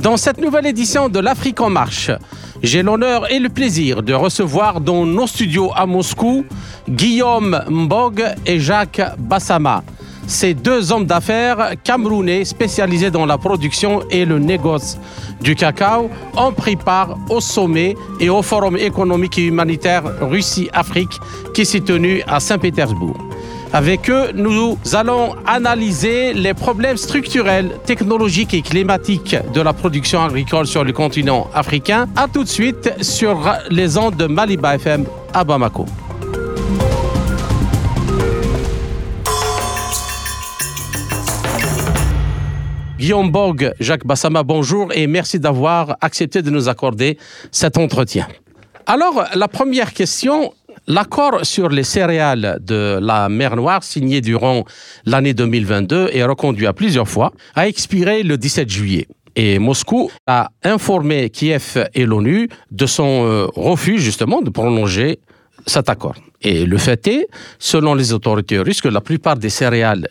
Dans cette nouvelle édition de L'Afrique en marche, j'ai l'honneur et le plaisir de recevoir dans nos studios à Moscou Guillaume Mbog et Jacques Bassama. Ces deux hommes d'affaires camerounais spécialisés dans la production et le négoce du cacao ont pris part au sommet et au forum économique et humanitaire Russie-Afrique qui s'est tenu à Saint-Pétersbourg. Avec eux, nous allons analyser les problèmes structurels, technologiques et climatiques de la production agricole sur le continent africain. A tout de suite sur les ondes de Maliba FM à Bamako. Guillaume Borg, Jacques Bassama, bonjour et merci d'avoir accepté de nous accorder cet entretien. Alors, la première question, l'accord sur les céréales de la mer Noire signé durant l'année 2022 et reconduit à plusieurs fois, a expiré le 17 juillet. Et Moscou a informé Kiev et l'ONU de son euh, refus justement de prolonger cet accord. Et le fait est, selon les autorités russes, que la plupart des céréales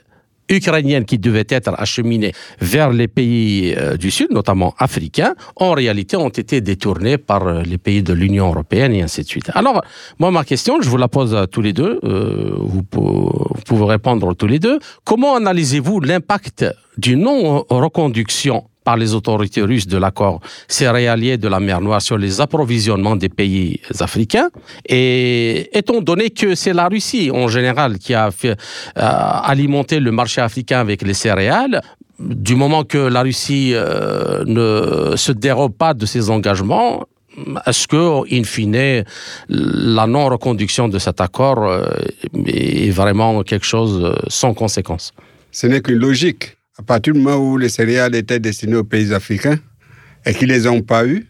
ukrainiennes qui devaient être acheminées vers les pays euh, du Sud, notamment africains, en réalité ont été détournées par euh, les pays de l'Union européenne et ainsi de suite. Alors, moi, ma question, je vous la pose à tous les deux, euh, vous, vous, pouvez répondre tous les deux. Comment analysez-vous l'impact d'une non-reconduction par les autorités russes de l'accord céréalier de la mer Noire sur les approvisionnements des pays africains. Et étant donné que c'est la Russie en général qui a euh, alimenté le marché africain avec les céréales, du moment que la Russie euh, ne se dérobe pas de ses engagements, est-ce que, in fine, la non-reconduction de cet accord euh, est vraiment quelque chose sans conséquence? Ce n'est qu'une logique à partir du moment où les céréales étaient destinées aux pays africains et qu'ils ne les ont pas eues,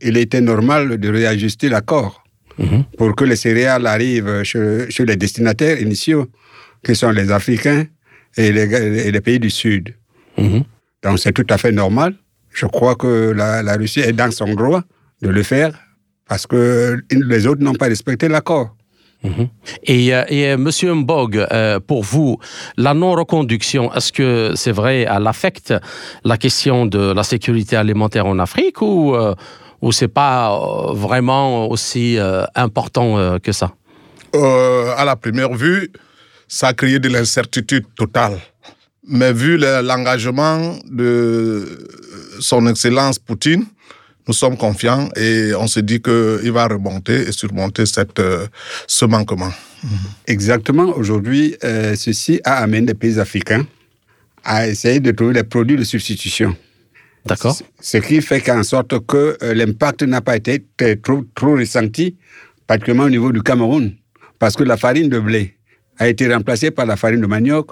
il était normal de réajuster l'accord mhm. pour que les céréales arrivent chez, les destinataires initiaux, qui sont les Africains et les, pays du Sud. Mhm. Donc c'est tout à fait normal. Je crois que la, la Russie est dans son droit de le faire parce que les autres n'ont pas respecté l'accord. Mhm. Et, euh, et euh, Monsieur Mbog, euh, pour vous, la non-reconduction, est-ce que c'est vrai, elle affecte la question de la sécurité alimentaire en Afrique ou, ou c'est pas vraiment aussi important que ça? À la première vue, ça a créé de l'incertitude totale. Mais vu l'engagement de son Excellence Poutine, nous sommes confiants et on se dit qu'il va remonter et surmonter cette, euh, ce manquement. Exactement. Aujourd'hui, euh, ceci a amené les pays africains à essayer de trouver des produits de substitution. D'accord. Ce qui fait qu'en sorte que euh, l'impact n'a pas été trop, trop ressenti, particulièrement au niveau du Cameroun, parce que la farine de blé a été remplacée par la farine de manioc,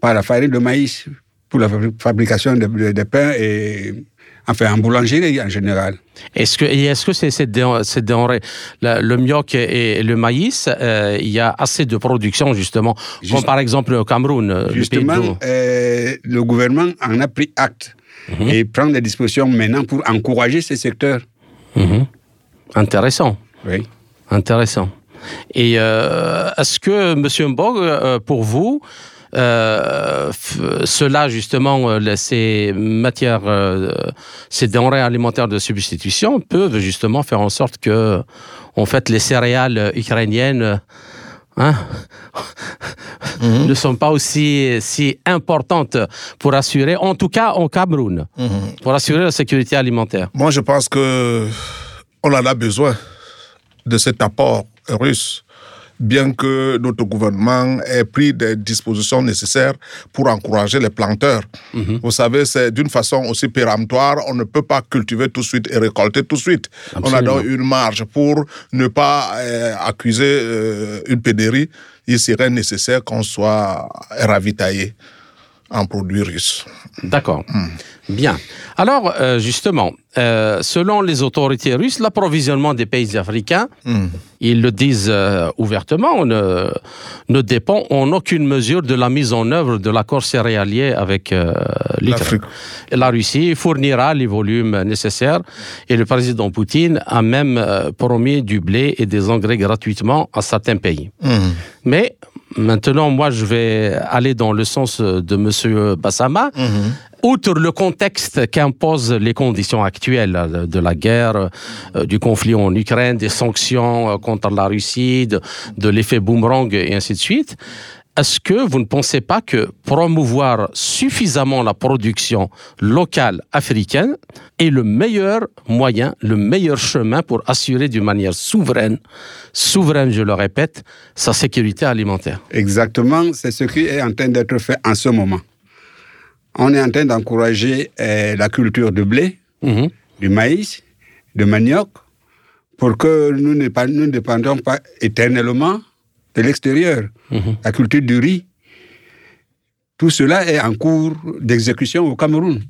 par la farine de maïs pour la fabrication de, de, de pain et enfin en boulangerie en général. Est-ce que est-ce que c'est cette denrée, le, mioc et, le maïs, euh, il y a assez de production justement, comme par exemple au Cameroun. Euh, justement, le, euh, le, gouvernement en a pris acte mhm. et prend des dispositions maintenant pour encourager ces secteurs. Mhm. Intéressant. Oui. Intéressant. Et est-ce que, Monsieur Mbog, pour vous, euh, cela justement, euh, ces matières, euh, ces denrées alimentaires de substitution peuvent justement faire en sorte que, en fait, les céréales ukrainiennes hein, mhm. ne sont pas aussi si importantes pour assurer, en tout cas en Cameroun, mhm. pour assurer la sécurité alimentaire. Moi, je pense que on en a besoin de cet apport russe bien que notre gouvernement ait pris des dispositions nécessaires pour encourager les planteurs. Mhm. Vous savez, c'est d'une façon aussi péremptoire, on ne peut pas cultiver tout de suite et récolter tout de suite. On a donc une marge pour ne pas euh, accuser euh, une pénurie. Il serait nécessaire qu'on soit ravitaillé. En produits russes. D'accord. Bien. Alors, euh, justement, euh, selon les autorités russes, l'approvisionnement des pays africains, ils le disent euh, ouvertement, ne, ne dépend en aucune mesure de la mise en œuvre de l'accord céréalier avec. L'Afrique. La Russie fournira les volumes nécessaires et le président Poutine a même promis du blé et des engrais gratuitement à certains pays. Mais maintenant, moi, je vais aller dans le sens de M. Bassama. Outre le contexte qu'imposent les conditions actuelles de la guerre, euh, du conflit en Ukraine, des sanctions euh, contre la Russie, de, de l'effet boomerang et ainsi de suite, est-ce que vous ne pensez pas que promouvoir suffisamment la production locale africaine est le meilleur moyen, le meilleur chemin pour assurer d'une manière souveraine, souveraine, je le répète, sa sécurité alimentaire? Exactement, c'est ce qui est en train d'être fait en ce moment. On est en train d'encourager euh, la culture de blé, Mhm. du maïs, de manioc, pour que nous ne, pas- nous ne dépendions pas éternellement de l'extérieur. La culture du riz. Tout cela est en cours d'exécution au Cameroun.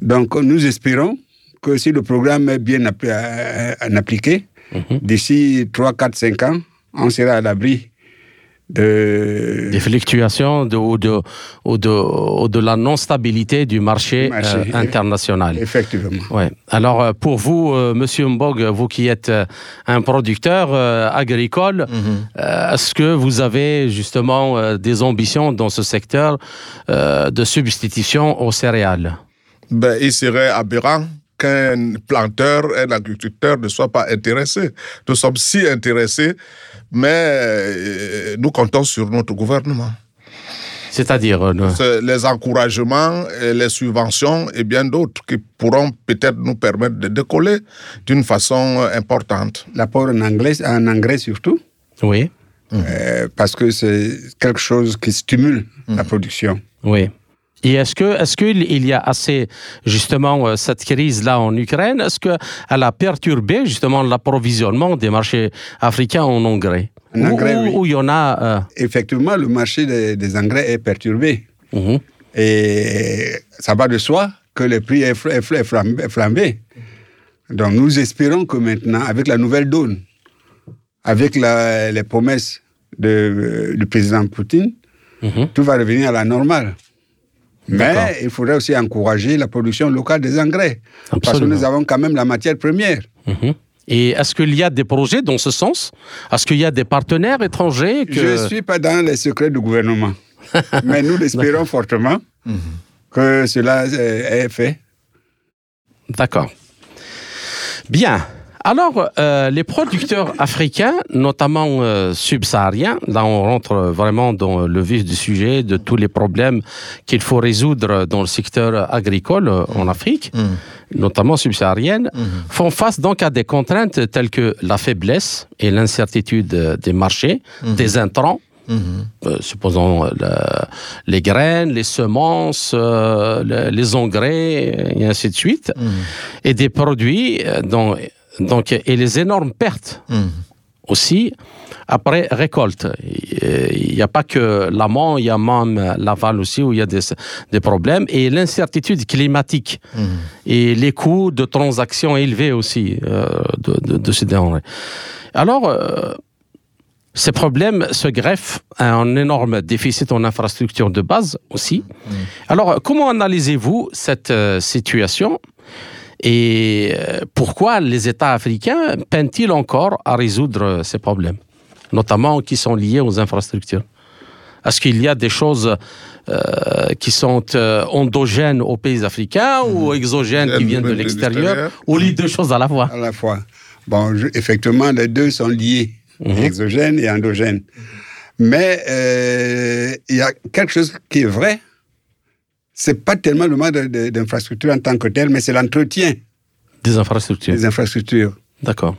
Donc nous espérons que si le programme est bien appli- euh, appliqué, d'ici 3, 4, 5 ans, on sera à l'abri de... des fluctuations de, ou, de, ou, de, ou de la non-stabilité du marché, Du marché. euh, international. Effectivement. Ouais. Alors, euh, pour vous, euh, Monsieur Mbog, vous qui êtes euh, un producteur euh, agricole, euh, est-ce que vous avez justement euh, des ambitions dans ce secteur euh, de substitution aux céréales? Ben, il serait aberrant qu'un planteur, un agriculteur ne soit pas intéressé. Nous sommes si intéressés, mais euh, nous comptons sur notre gouvernement. C'est-à-dire, euh, les encouragements, et les subventions et bien d'autres qui pourront peut-être nous permettre de décoller d'une façon euh, importante. L'apport en, anglais, en engrais surtout, oui, euh, parce que c'est quelque chose qui stimule la production. oui. Et est-ce que est-ce qu'il il y a assez justement euh, cette crise là en Ukraine? Est-ce que elle a perturbé justement l'approvisionnement des marchés africains en engrais? En engrais, Ou- oui. il y en a euh, Effectivement, le marché des, des engrais est perturbé. mhm. Et ça va de soi que le prix est, fl- est fl- est flambé. Donc nous espérons que maintenant, avec la nouvelle donne, avec la- les promesses de- du président Poutine, Mhm. tout va revenir à la normale. Mais il faudrait aussi encourager la production locale des engrais. Parce que nous avons quand même la matière première. Mhm. Et est-ce qu'il y a des projets dans ce sens? Est-ce qu'il y a des partenaires étrangers que... Je ne suis pas dans les secrets du gouvernement. mais nous l'espérons fortement que cela est fait. D'accord. Bien. Alors, euh, les producteurs africains, notamment euh, subsahariens, là on rentre vraiment dans le vif du sujet de tous les problèmes qu'il faut résoudre dans le secteur agricole euh, en Afrique, notamment subsaharienne, font face donc à des contraintes telles que la faiblesse et l'incertitude des marchés, des intrants, euh, supposons euh, le- les graines, les semences, euh, le- les engrais, et ainsi de suite, et des produits, dont- donc, et les énormes pertes aussi après récolte. Il n'y a pas que l'amont, il y a même l'aval aussi où il y a des, des problèmes et l'incertitude climatique et les coûts de transactions élevés aussi euh, de, de, de ces denrées. Alors, euh, ces problèmes se greffent à un énorme déficit en infrastructure de base aussi. Alors, comment analysez-vous cette euh, situation? Et euh, pourquoi les États africains peinent-ils encore à résoudre ces problèmes, notamment qui sont liés aux infrastructures? Est-ce qu'il y a des choses euh, qui sont euh, endogènes aux pays africains ou exogènes qui viennent de l'extérieur ou les deux choses à la fois? À la fois. Bon, je- effectivement, les deux sont liés, exogènes et endogènes. Mais euh, il y a quelque chose qui est vrai. C'est pas tellement le manque d'infrastructures en tant que tel, mais c'est l'entretien Des infrastructures. des infrastructures. D'accord.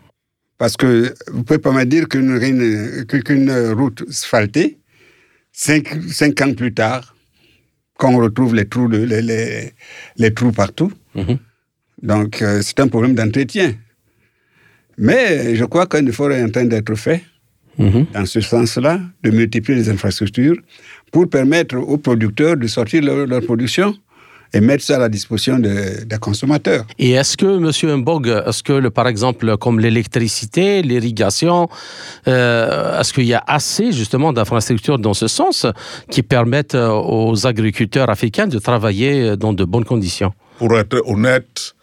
Parce que vous pouvez pas me dire qu'une route asphaltée, cinq, cinq ans plus tard, qu'on retrouve les trous, de, les, les, les trous partout. Mhm. Donc, euh, c'est un problème d'entretien. Mais je crois qu'un effort est en train d'être fait Mhm. dans ce sens-là, de multiplier les infrastructures pour permettre aux producteurs de sortir leur, leur production et mettre ça à la disposition de- des consommateurs. Et est-ce que, Monsieur Mbog, est-ce que, le- par exemple, comme l'électricité, l'irrigation, euh, est-ce qu'il y a assez justement d'infrastructures dans ce sens qui permettent euh, aux agriculteurs africains de travailler dans de bonnes conditions? Pour être honnête,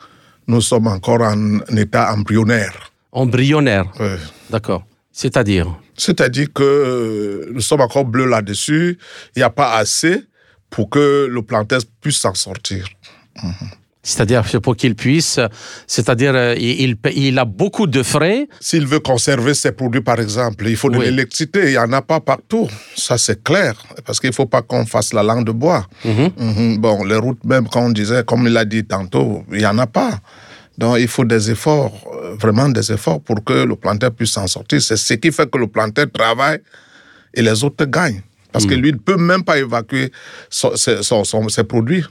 nous sommes encore en état embryonnaire. Embryonnaires, Ouais. d'accord. C'est-à-dire C'est-à-dire que euh, nous sommes encore bleus là-dessus. Il n'y a pas assez pour que le planteur puisse s'en sortir. C'est-à-dire pour qu'il puisse, c'est-à-dire euh, il, a beaucoup de frais. S'il veut conserver ses produits, par exemple, il faut de Oui. l'électricité. Il n'y en a pas partout. Ça, c'est clair. Parce qu'il ne faut pas qu'on fasse la langue de bois. Mhm. Bon, les routes, même, comme on disait, comme il a dit tantôt, il n'y en a pas. Donc, il faut des efforts, euh, vraiment des efforts pour que le planteur puisse s'en sortir. C'est ce qui fait que le planteur travaille et les autres gagnent. Parce que lui ne peut même pas évacuer son- ses, son- son- ses produits.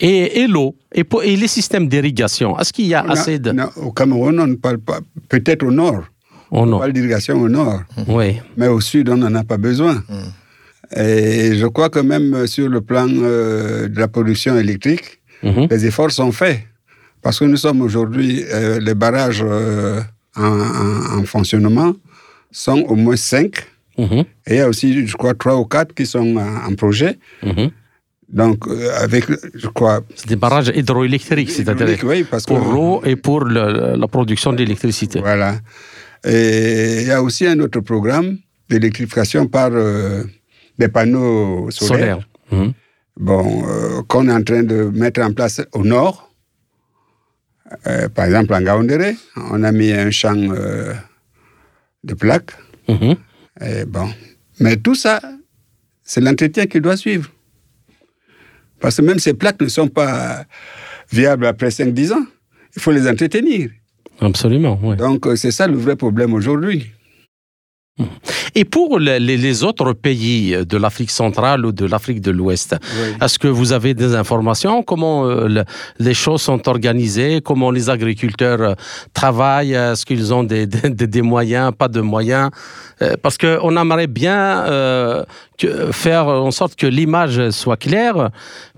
Et, et l'eau, et, les systèmes d'irrigation, est-ce qu'il y a Non, assez de... non, au Cameroun, on ne parle pas, peut-être au nord, on parle d'irrigation au nord, oui. mais au sud, on n'en a pas besoin. Et je crois que même sur le plan euh, de la production électrique, les efforts sont faits. Parce que nous sommes aujourd'hui, euh, les barrages euh, en, en- en fonctionnement sont au moins cinq. Mhm. Et il y a aussi, je crois, trois ou quatre qui sont en, en projet. Mhm. Donc, euh, avec, je crois, C'est des barrages hydroélectriques, c'est-à-dire hydraulique, oui, parce que pour l'eau et pour le- la production d'électricité. Voilà. Et il y a aussi un autre programme d'électrification par euh, des panneaux solaires. Solaire. Mhm. Bon, euh, qu'on est en train de mettre en place au nord. Euh, par exemple, en Gaoundéré, on a mis un champ euh, de plaques. Mhm. Et bon. Mais tout ça, c'est l'entretien qui doit suivre. Parce que même ces plaques ne sont pas viables après 5-10 ans. Il faut les entretenir. Absolument, oui. Donc, euh, c'est ça le vrai problème aujourd'hui. Et pour le- les, autres pays de l'Afrique centrale ou de l'Afrique de l'Ouest, Oui. est-ce que vous avez des informations? Comment euh, le- les choses sont organisées? Comment les agriculteurs euh, travaillent? Est-ce qu'ils ont des, des- des moyens, pas de moyens? Euh, Parce qu'on aimerait bien que- faire en sorte que l'image soit claire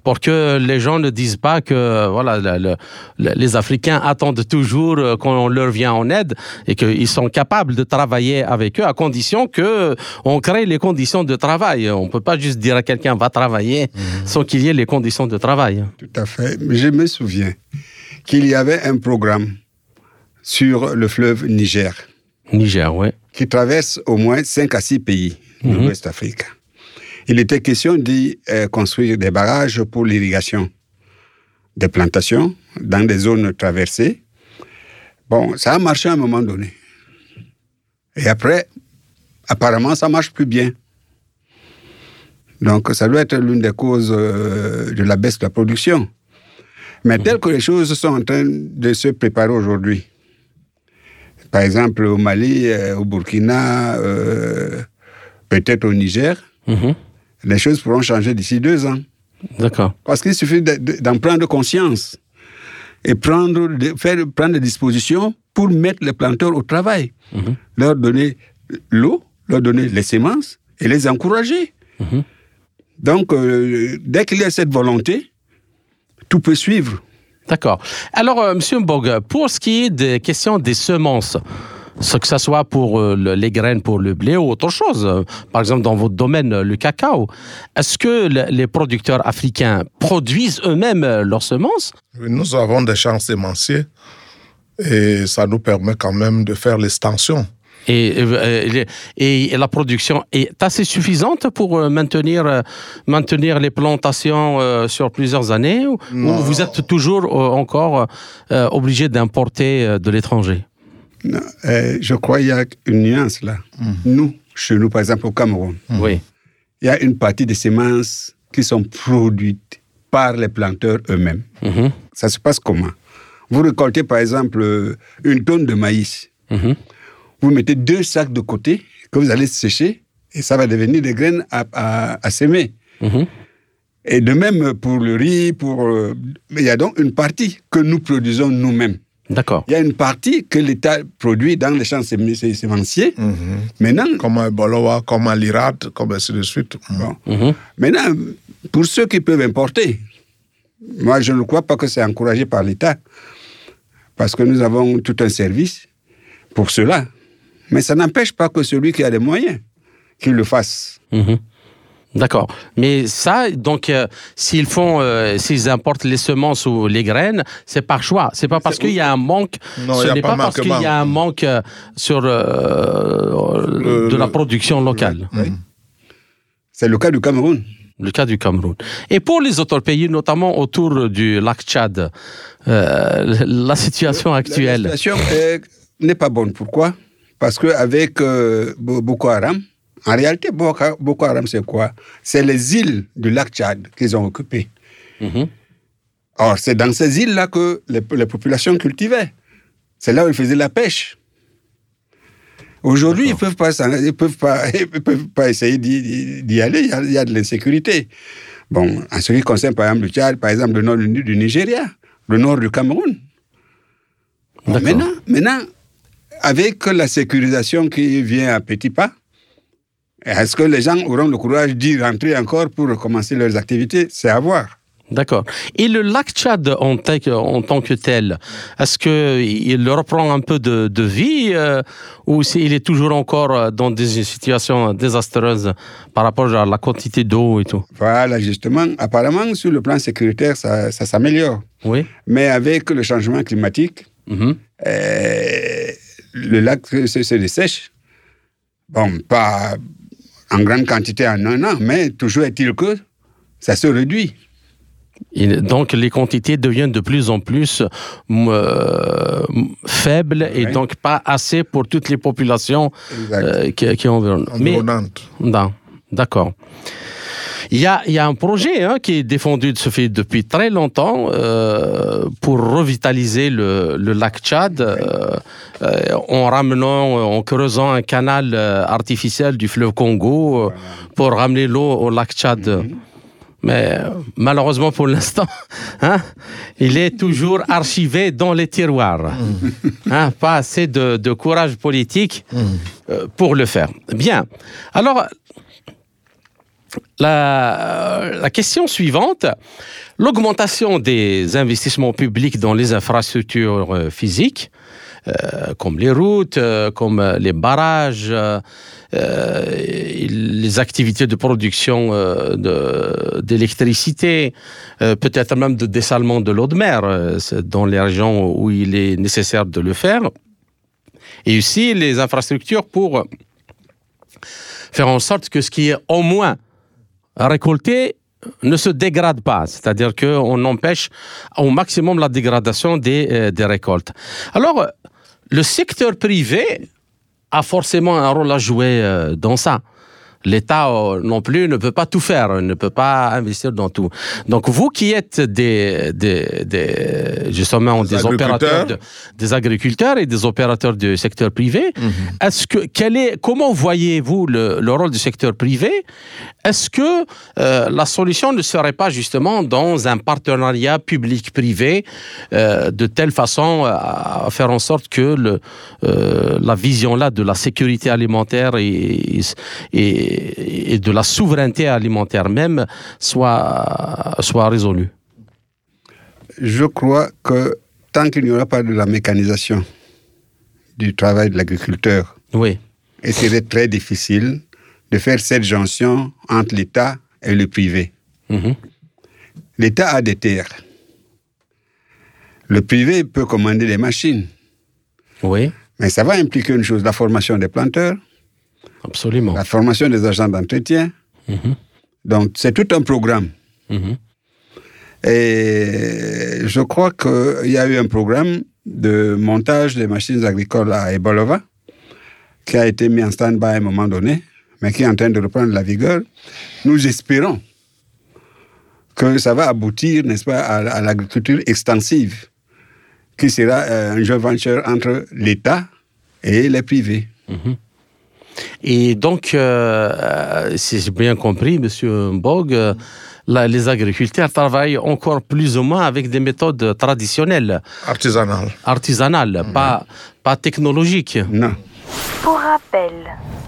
pour que les gens ne disent pas que voilà, le- le- le- les Africains attendent toujours euh, qu'on leur vient en aide et qu'ils sont capables de travailler avec eux à condition que on crée les conditions de travail. On ne peut pas juste dire à quelqu'un va travailler sans qu'il y ait les conditions de travail. Tout à fait. Je me souviens qu'il y avait un programme sur le fleuve Niger Niger, oui. qui traverse au moins 5 à 6 pays de l'Ouest africain. Il était question d'y euh, construire des barrages pour l'irrigation des plantations dans des zones traversées. Bon, ça a marché à un moment donné. Et après, apparemment, ça marche plus bien. Donc, ça doit être l'une des causes euh, de la baisse de la production. Mais tel que les choses sont en train de se préparer aujourd'hui, par exemple au Mali, euh, au Burkina, peut-être au Niger, Mhm. Les choses pourront changer d'ici deux ans. D'accord. Parce qu'il suffit de- de- d'en prendre conscience et prendre, faire, prendre des dispositions pour mettre les planteurs au travail. Leur donner l'eau, leur donner les semences et les encourager. Donc, euh, dès qu'il y a cette volonté, tout peut suivre. D'accord. Alors, euh, Monsieur Mbog, pour ce qui est des questions des semences, ce que ce soit pour euh, le- les graines pour le blé ou autre chose, euh, par exemple dans votre domaine, euh, le cacao, est-ce que le- les producteurs africains produisent eux-mêmes leurs semences Nous avons des champs sémenciers et ça nous permet quand même de faire l'extension. et, et- et la production est assez suffisante pour maintenir, maintenir les plantations sur plusieurs années ou, vous êtes toujours encore obligé d'importer de l'étranger? Euh, je crois qu'il y a une nuance là. Nous, chez nous, par exemple au Cameroun, Oui. il y a une partie des semences qui sont produites par les planteurs eux-mêmes. Mhm. Ça se passe comment? Vous récoltez par exemple euh, une tonne de maïs. Mhm. Vous mettez deux sacs de côté que vous allez sécher et ça va devenir des graines à, à- à semer. Mhm. Et de même pour le riz, pour, euh, il y a donc une partie que nous produisons nous-mêmes. D'accord. Il y a une partie que l'État produit dans les champs sé- sé- sémenciers. Maintenant, Comme à Bolowa, comme à l'Irat, comme ainsi de suite. bon. Mhm. Maintenant, pour ceux qui peuvent importer, moi je ne crois pas que c'est encouragé par l'État, parce que nous avons tout un service pour cela. Mais ça n'empêche pas que celui qui a les moyens, qu'il le fasse. Mhm. D'accord. Mais ça, donc, euh, s'ils font, euh, s'ils importent les semences ou les graines, c'est par choix. C'est pas parce qu'il y a un manque. Non, ce n'est pas pas parce qu'il y a un manque euh, sur euh, Le- de la production locale. C'est le cas du Cameroun. Le cas du Cameroun. Et pour les autres pays, notamment autour du lac Tchad, euh, la situation actuelle. La situation est- n'est pas bonne. Pourquoi? Parce qu'avec euh, Bo- Boko Haram, en réalité, Boko Haram, c'est quoi? C'est les îles du lac Tchad qu'ils ont occupées. Mhm. Or, c'est dans ces îles-là que les, les populations cultivaient. C'est là où ils faisaient la pêche. Aujourd'hui, ils ne peuvent, pas ils peuvent, pas- ils peuvent pas essayer d'y- aller. Il y, a, il y a de l'insécurité. Bon, en ce qui concerne, par exemple, le Tchad, par exemple, le nord du, du Nigeria, le nord du Cameroun. Bon, maintenant, maintenant, avec la sécurisation qui vient à petits pas, est-ce que les gens auront le courage d'y rentrer encore pour recommencer leurs activités? C'est à voir. D'accord. Et le lac Tchad en, tant que- en tant que tel, est-ce qu'il reprend un peu de, de vie euh, ou s'il est toujours encore euh, dans des situations désastreuses par rapport à la quantité d'eau et tout? Voilà, justement. Apparemment, sur le plan sécuritaire, ça, ça s'améliore. Oui. Mais avec le changement climatique, Mhm. euh, le lac se dessèche. Bon, pas en grande quantité en un an, mais toujours est-il que ça se réduit. Et donc les quantités deviennent de plus en plus euh, faibles et Ouais. donc pas assez pour toutes les populations euh, qui, qui environnent. Mais- d'accord. Il y a, y a un projet hein, qui est défendu de ce fait depuis très longtemps euh, pour revitaliser le, le lac Tchad euh, euh, en ramenant, en creusant un canal euh, artificiel du fleuve Congo euh, pour ramener l'eau au lac Tchad. Mais euh, malheureusement pour l'instant, hein, il est toujours archivé dans les tiroirs. Hein, pas assez de, de courage politique euh, pour le faire. Bien. Alors, la, question suivante, l'augmentation des investissements publics dans les infrastructures euh, physiques, euh, comme les routes, euh, comme les barrages, les activités de production d'électricité, peut-être même de dessalement de l'eau de mer dans les régions où il est nécessaire de le faire. Et aussi les infrastructures pour faire en sorte que ce qui est au moins récolté ne se dégrade pas, c'est-à-dire qu'on empêche au maximum la dégradation des, euh, des récoltes. Alors, euh, le secteur privé a forcément un rôle à jouer euh, dans ça. L'État euh, non plus ne peut pas tout faire, ne peut pas investir dans tout. Donc vous qui êtes des, des, des- justement des, Des opérateurs, de- des agriculteurs et des opérateurs du secteur privé, est-ce que quel est comment voyez-vous le, le rôle du secteur privé? Est-ce que euh, la solution ne serait pas justement dans un partenariat public-privé euh, de telle façon à à faire en sorte que le, euh, la vision là de la sécurité alimentaire et, et, et de la souveraineté alimentaire même soit, soit résolue Je crois que tant qu'il n'y aura pas de la mécanisation du travail de l'agriculteur, Oui. il serait très difficile de faire cette jonction entre l'État et le privé. Mhm. L'État a des terres. Le privé peut commander des machines. Oui, Mais ça va impliquer une chose, la formation des planteurs, absolument. la formation des agents d'entretien. Mhm. Donc, c'est tout un programme. Mhm. Et je crois qu'il y a eu un programme de montage des machines agricoles à Ebolova qui a été mis en stand-by à un moment donné, mais qui est en train de reprendre la vigueur. Nous espérons que ça va aboutir, n'est-ce pas, à, à l'agriculture extensive, qui sera euh, un joint venture entre l'État et les privés. Et donc, euh, euh, si j'ai bien compris, Monsieur Bog, euh, la- les agriculteurs travaillent encore plus ou moins avec des méthodes traditionnelles, Artisanal. artisanales, pas, pas technologiques. Non. Pour rappel,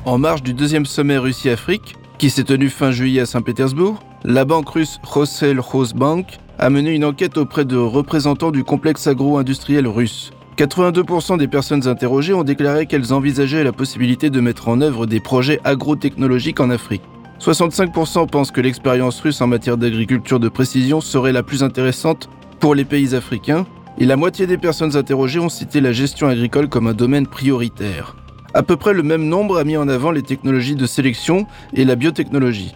En marge du deuxième sommet Russie-Afrique, qui s'est tenu fin juillet à Saint-Pétersbourg, la banque russe Rossel Bank a mené une enquête auprès de représentants du complexe agro-industriel russe. 82% des personnes interrogées ont déclaré qu'elles envisageaient la possibilité de mettre en œuvre des projets agrotechnologiques en Afrique. 65% pensent que l'expérience russe en matière d'agriculture de précision serait la plus intéressante pour les pays africains, et la moitié des personnes interrogées ont cité la gestion agricole comme un domaine prioritaire. À peu près le même nombre a mis en avant les technologies de sélection et la biotechnologie.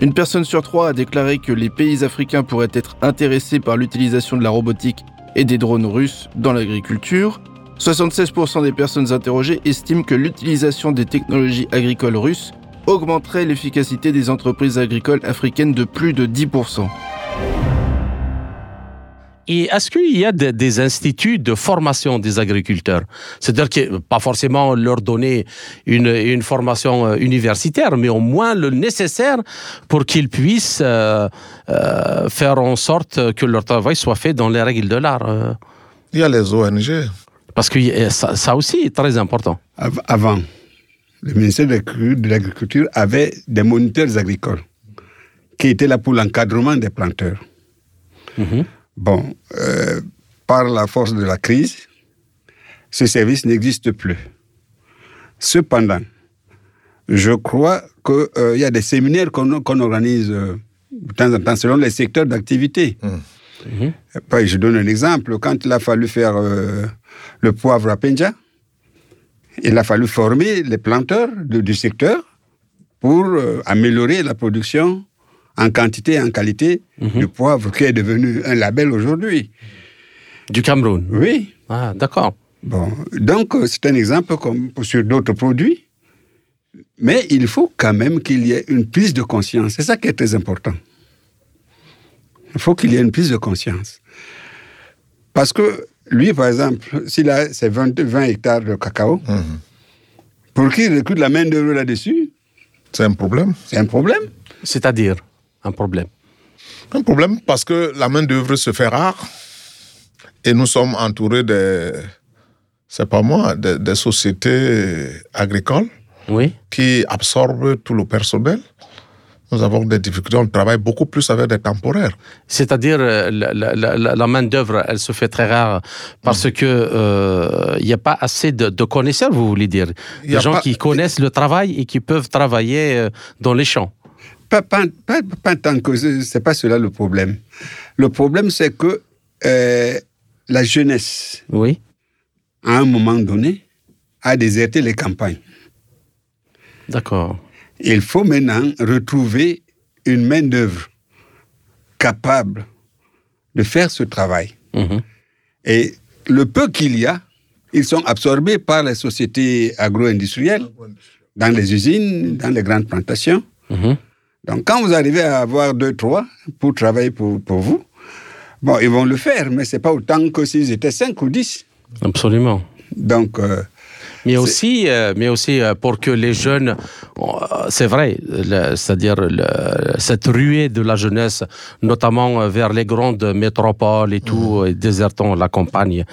Une personne sur trois a déclaré que les pays africains pourraient être intéressés par l'utilisation de la robotique et des drones russes dans l'agriculture. 76% des personnes interrogées estiment que l'utilisation des technologies agricoles russes augmenterait l'efficacité des entreprises agricoles africaines de plus de 10%. Et est-ce qu'il y a des, des instituts de formation des agriculteurs? C'est-à-dire que pas forcément leur donner une, une formation euh, universitaire, mais au moins le nécessaire pour qu'ils puissent euh, euh, faire en sorte que leur travail soit fait dans les règles de l'art. euh. Il y a les ONG. parce que euh, ça, ça aussi est très important. Av- Avant, le ministère de l'Agriculture- avait des moniteurs agricoles qui étaient là pour l'encadrement des planteurs. Mhm. Bon, euh, par la force de la crise, ce service n'existe plus. Cependant, je crois qu'il y a des séminaires qu'on organise euh, de temps en temps selon les secteurs d'activité. Bah, Je donne un exemple. Quand il a fallu faire euh, le poivre à Penja, il a fallu former les planteurs de- du secteur pour euh, améliorer la production en quantité et en qualité du poivre qui est devenu un label aujourd'hui. Du Cameroun. Oui. Ah, d'accord. Bon, donc euh, c'est un exemple comme sur d'autres produits, mais il faut quand même qu'il y ait une prise de conscience. C'est ça qui est très important. Il faut qu'il y ait une prise de conscience. Parce que lui, par exemple, s'il a ses 20, 20 hectares de cacao, pour qu'il recrute la main-d'œuvre là-dessus, C'est un problème. c'est un problème. C'est-à-dire? Un problème. Un problème parce que la main-d'œuvre se fait rare et nous sommes entourés de, c'est pas moi, de- des sociétés agricoles Oui. qui absorbent tout le personnel. Nous avons des difficultés, on travaille beaucoup plus avec des temporaires. C'est-à-dire euh, la, la- main-d'œuvre, elle se fait très rare parce que euh, n'y a pas assez de, de connaisseurs, vous voulez dire. Il y Des gens pas- qui connaissent le travail et qui peuvent travailler euh, dans les champs. Pas, pas, pas, pas tant que ce- c'est pas cela le problème. Le problème, c'est que euh, la jeunesse, Oui. à un moment donné, a déserté les campagnes. D'accord. Il faut maintenant retrouver une main-d'œuvre capable de faire ce travail. Mhm. Et le peu qu'il y a, ils sont absorbés par les sociétés agro-industrielles, dans les usines, dans les grandes plantations. Mhm. Donc, quand vous arrivez à avoir deux, trois pour travailler pour, pour vous, bon, ils vont le faire, mais c'est pas autant que s'ils étaient cinq ou dix. Absolument. Donc, euh, Mais aussi, euh, mais aussi euh, pour que les jeunes, c'est vrai, c'est-à-dire cette ruée de la jeunesse, notamment vers les grandes métropoles et tout, et désertant la campagne,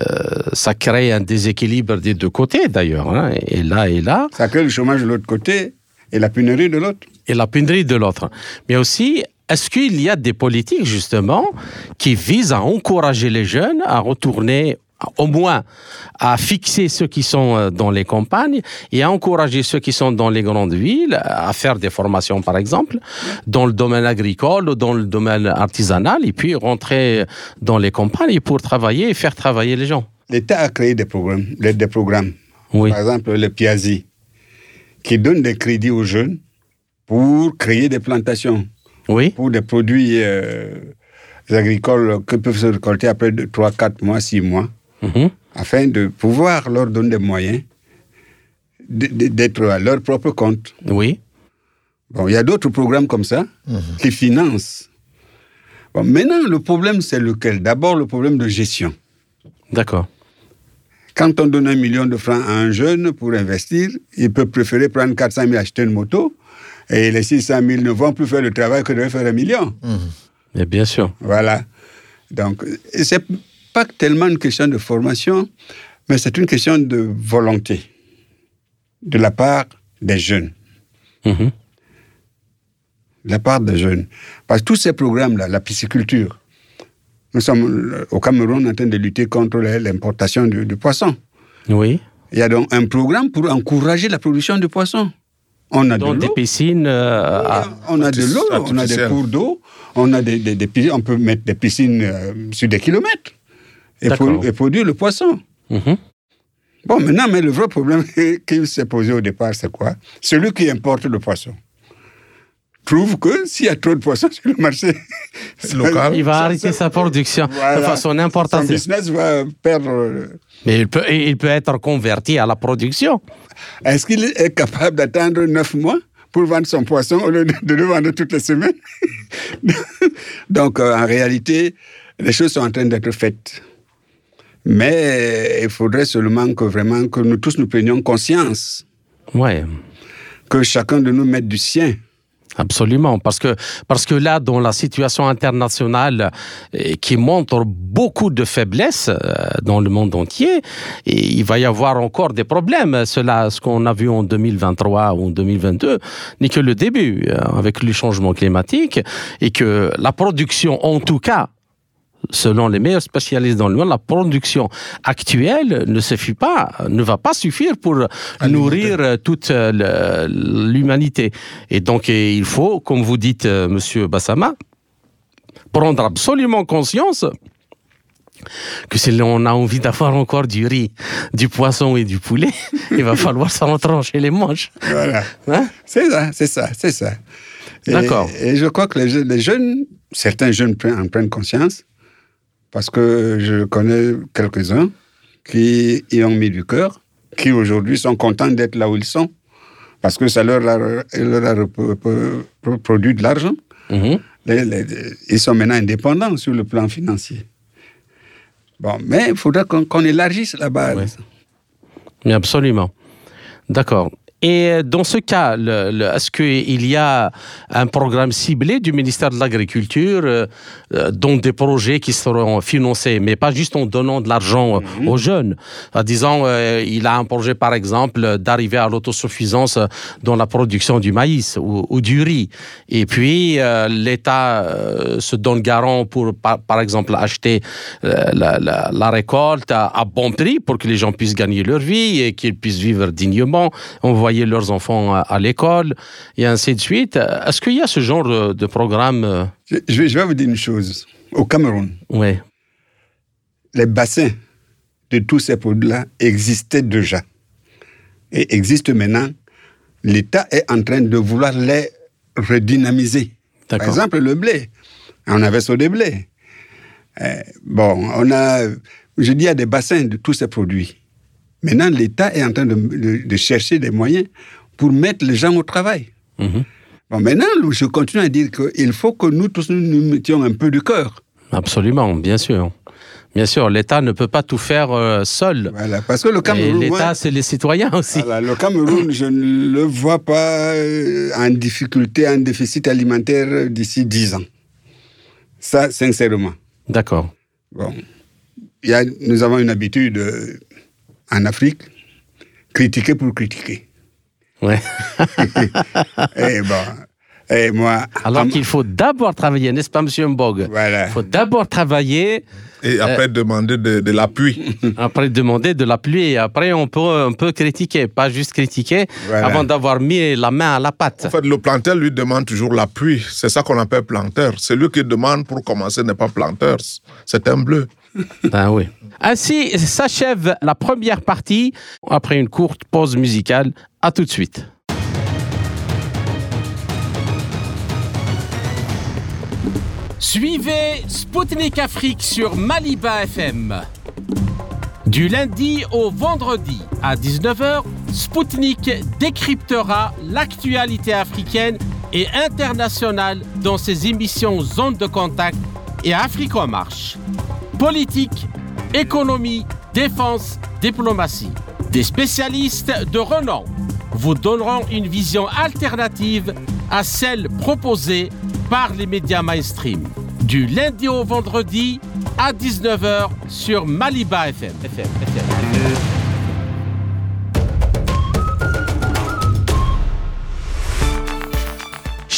euh, ça crée un déséquilibre des deux côtés d'ailleurs, hein, et là et là, ça crée le chômage de l'autre côté et la pénurie de l'autre. et la pénurie de l'autre. Mais aussi, est-ce qu'il y a des politiques justement qui visent à encourager les jeunes à retourner au moins à fixer ceux qui sont euh, dans les campagnes et à encourager ceux qui sont dans les grandes villes à faire des formations, par exemple, dans le domaine agricole ou dans le domaine artisanal, et puis rentrer dans les campagnes pour travailler et faire travailler les gens. L'État a créé des programmes, des, programmes. Oui. Par exemple, le Piazzi, qui donne des crédits aux jeunes pour créer des plantations, Oui, pour des produits euh, agricoles qui peuvent se récolter après 3, 4 mois, 6 mois, Mhm. afin de pouvoir leur donner des moyens d'être à leur propre compte. oui, Bon, il y a d'autres programmes comme ça qui financent. Bon, maintenant, le problème, c'est lequel? D'abord, le problème de gestion. d'accord. Quand on donne un million de francs à un jeune pour investir, il peut préférer prendre 400 000 acheter une moto Et les 600 000 ne vont plus faire le travail que devait faire un million. Mais bien sûr. Voilà. Donc, c'est pas tellement une question de formation, mais c'est une question de volonté de la part des jeunes. Mhm. De la part des jeunes. Parce que tous ces programmes-là, la pisciculture, nous sommes euh, au Cameroun en train de lutter contre l'importation de, de poissons. Oui. Il y a donc un programme pour encourager la production de poissons. On a Dans de des piscines. euh, à- On a de l'eau, on a des cours d'eau, on a des, des- on peut mettre des piscines euh, sur des kilomètres et, D'accord. pour- et produire le poisson. Mhm. Bon, maintenant, mais le vrai problème qui s'est posé au départ, c'est quoi? Celui qui importe le poisson trouve que s'il y a trop de poissons sur le marché, Local. Il va arrêter sa production Voilà. de façon son importante. business va perdre. Mais il peut, il peut être converti à la production. Est-ce qu'il est capable d'attendre neuf mois pour vendre son poisson au lieu de de le vendre toutes les semaines? Donc, euh, en réalité, les choses sont en train d'être faites. Mais il faudrait seulement que vraiment que nous tous nous prenions conscience, Ouais. que chacun de nous mette du sien. Absolument, parce que, parce que là, dans la situation internationale euh, qui montre beaucoup de faiblesses euh, dans le monde entier, il va y avoir encore des problèmes. Cela, ce qu'on a vu en 2023 ou en 2022, n'est que le début euh, avec le changement climatique et que la production, en tout cas, selon les meilleurs spécialistes dans le monde, la production actuelle ne suffit pas, ne va pas suffire pour nourrir euh, toute euh, l'humanité. Et donc, il faut, comme vous dites, euh, Monsieur Bassama, prendre absolument conscience que si on a envie d'avoir encore du riz, du poisson et du poulet, il va falloir s'en trancher les manches. Voilà. Hein? C'est ça, c'est ça, c'est ça. D'accord. Et, je crois que les, jeunes- les jeunes, certains jeunes en prennent conscience, parce que je connais quelques-uns qui y ont mis du cœur, qui aujourd'hui sont contents d'être là où ils sont, parce que ça leur a, leur a produit de l'argent. Mhm. Les- les- ils sont maintenant indépendants sur le plan financier. Bon, mais il faudra qu'on élargisse la base. Mais absolument. D'accord. Et dans ce cas, est-ce qu'il y a un programme ciblé du ministère de l'Agriculture euh, euh, dont des projets qui seront financés, mais pas juste en donnant de l'argent euh, aux jeunes? En disant, euh, il a un projet, par exemple, d'arriver à l'autosuffisance dans la production du maïs ou, ou du riz. Et puis, euh, l'État euh, se donne garant pour, par, par exemple, acheter la, la- la récolte à, à bon prix pour que les gens puissent gagner leur vie et qu'ils puissent vivre dignement, envoyer leurs enfants à, l'école et ainsi de suite. Est-ce qu'il y a ce genre de, programme euh, Je, vais, je vais vous dire une chose. Au Cameroun, Ouais. les bassins de tous ces produits-là existaient déjà et existent maintenant. L'État est en train de vouloir les redynamiser. Par exemple, le blé. On avait sur des blés. Euh, bon, on a, je dis, il y a des bassins de tous ces produits. Maintenant, l'État est en train de, de- de chercher des moyens pour mettre les gens au travail. Mhm. Bon, maintenant, je continue à dire qu'il faut que nous tous nous, mettions un peu de cœur. Absolument, bien sûr. Bien sûr, l'État ne peut pas tout faire euh, seul. Voilà, parce que le Et Cameroun, l'État, c'est les citoyens aussi. voilà, le Cameroun, je ne le vois pas euh, en difficulté, en déficit alimentaire d'ici 10 ans. Ça, sincèrement. D'accord. Bon. Il y a, nous avons une habitude euh, en Afrique, critiquer pour critiquer. Ouais. Et bon, et moi, Alors qu'il faut d'abord travailler, n'est-ce pas, Monsieur Mbog? Voilà. Il faut d'abord travailler, Et après, demander de, de l'appui. après demander de la pluie, et après on peut, on peut critiquer, pas juste critiquer, Voilà. avant d'avoir mis la main à la pâte. En fait, le planteur lui demande toujours l'appui. C'est ça qu'on appelle planteur. Celui qui demande pour commencer n'est pas planteur. C'est un bleu. Ben oui. Ainsi s'achève la première partie. Après une courte pause musicale, à tout de suite. Suivez Spoutnik Afrique sur Maliba FM. Du lundi au vendredi à 19h, Spoutnik décryptera l'actualité africaine et internationale dans ses émissions Zone de contact et Afrique en marche. Politique, économie, défense, diplomatie. Des spécialistes de renom vous donneront une vision alternative à celle proposée par les médias mainstream. Du lundi au vendredi à 19h sur Maliba FM. FM.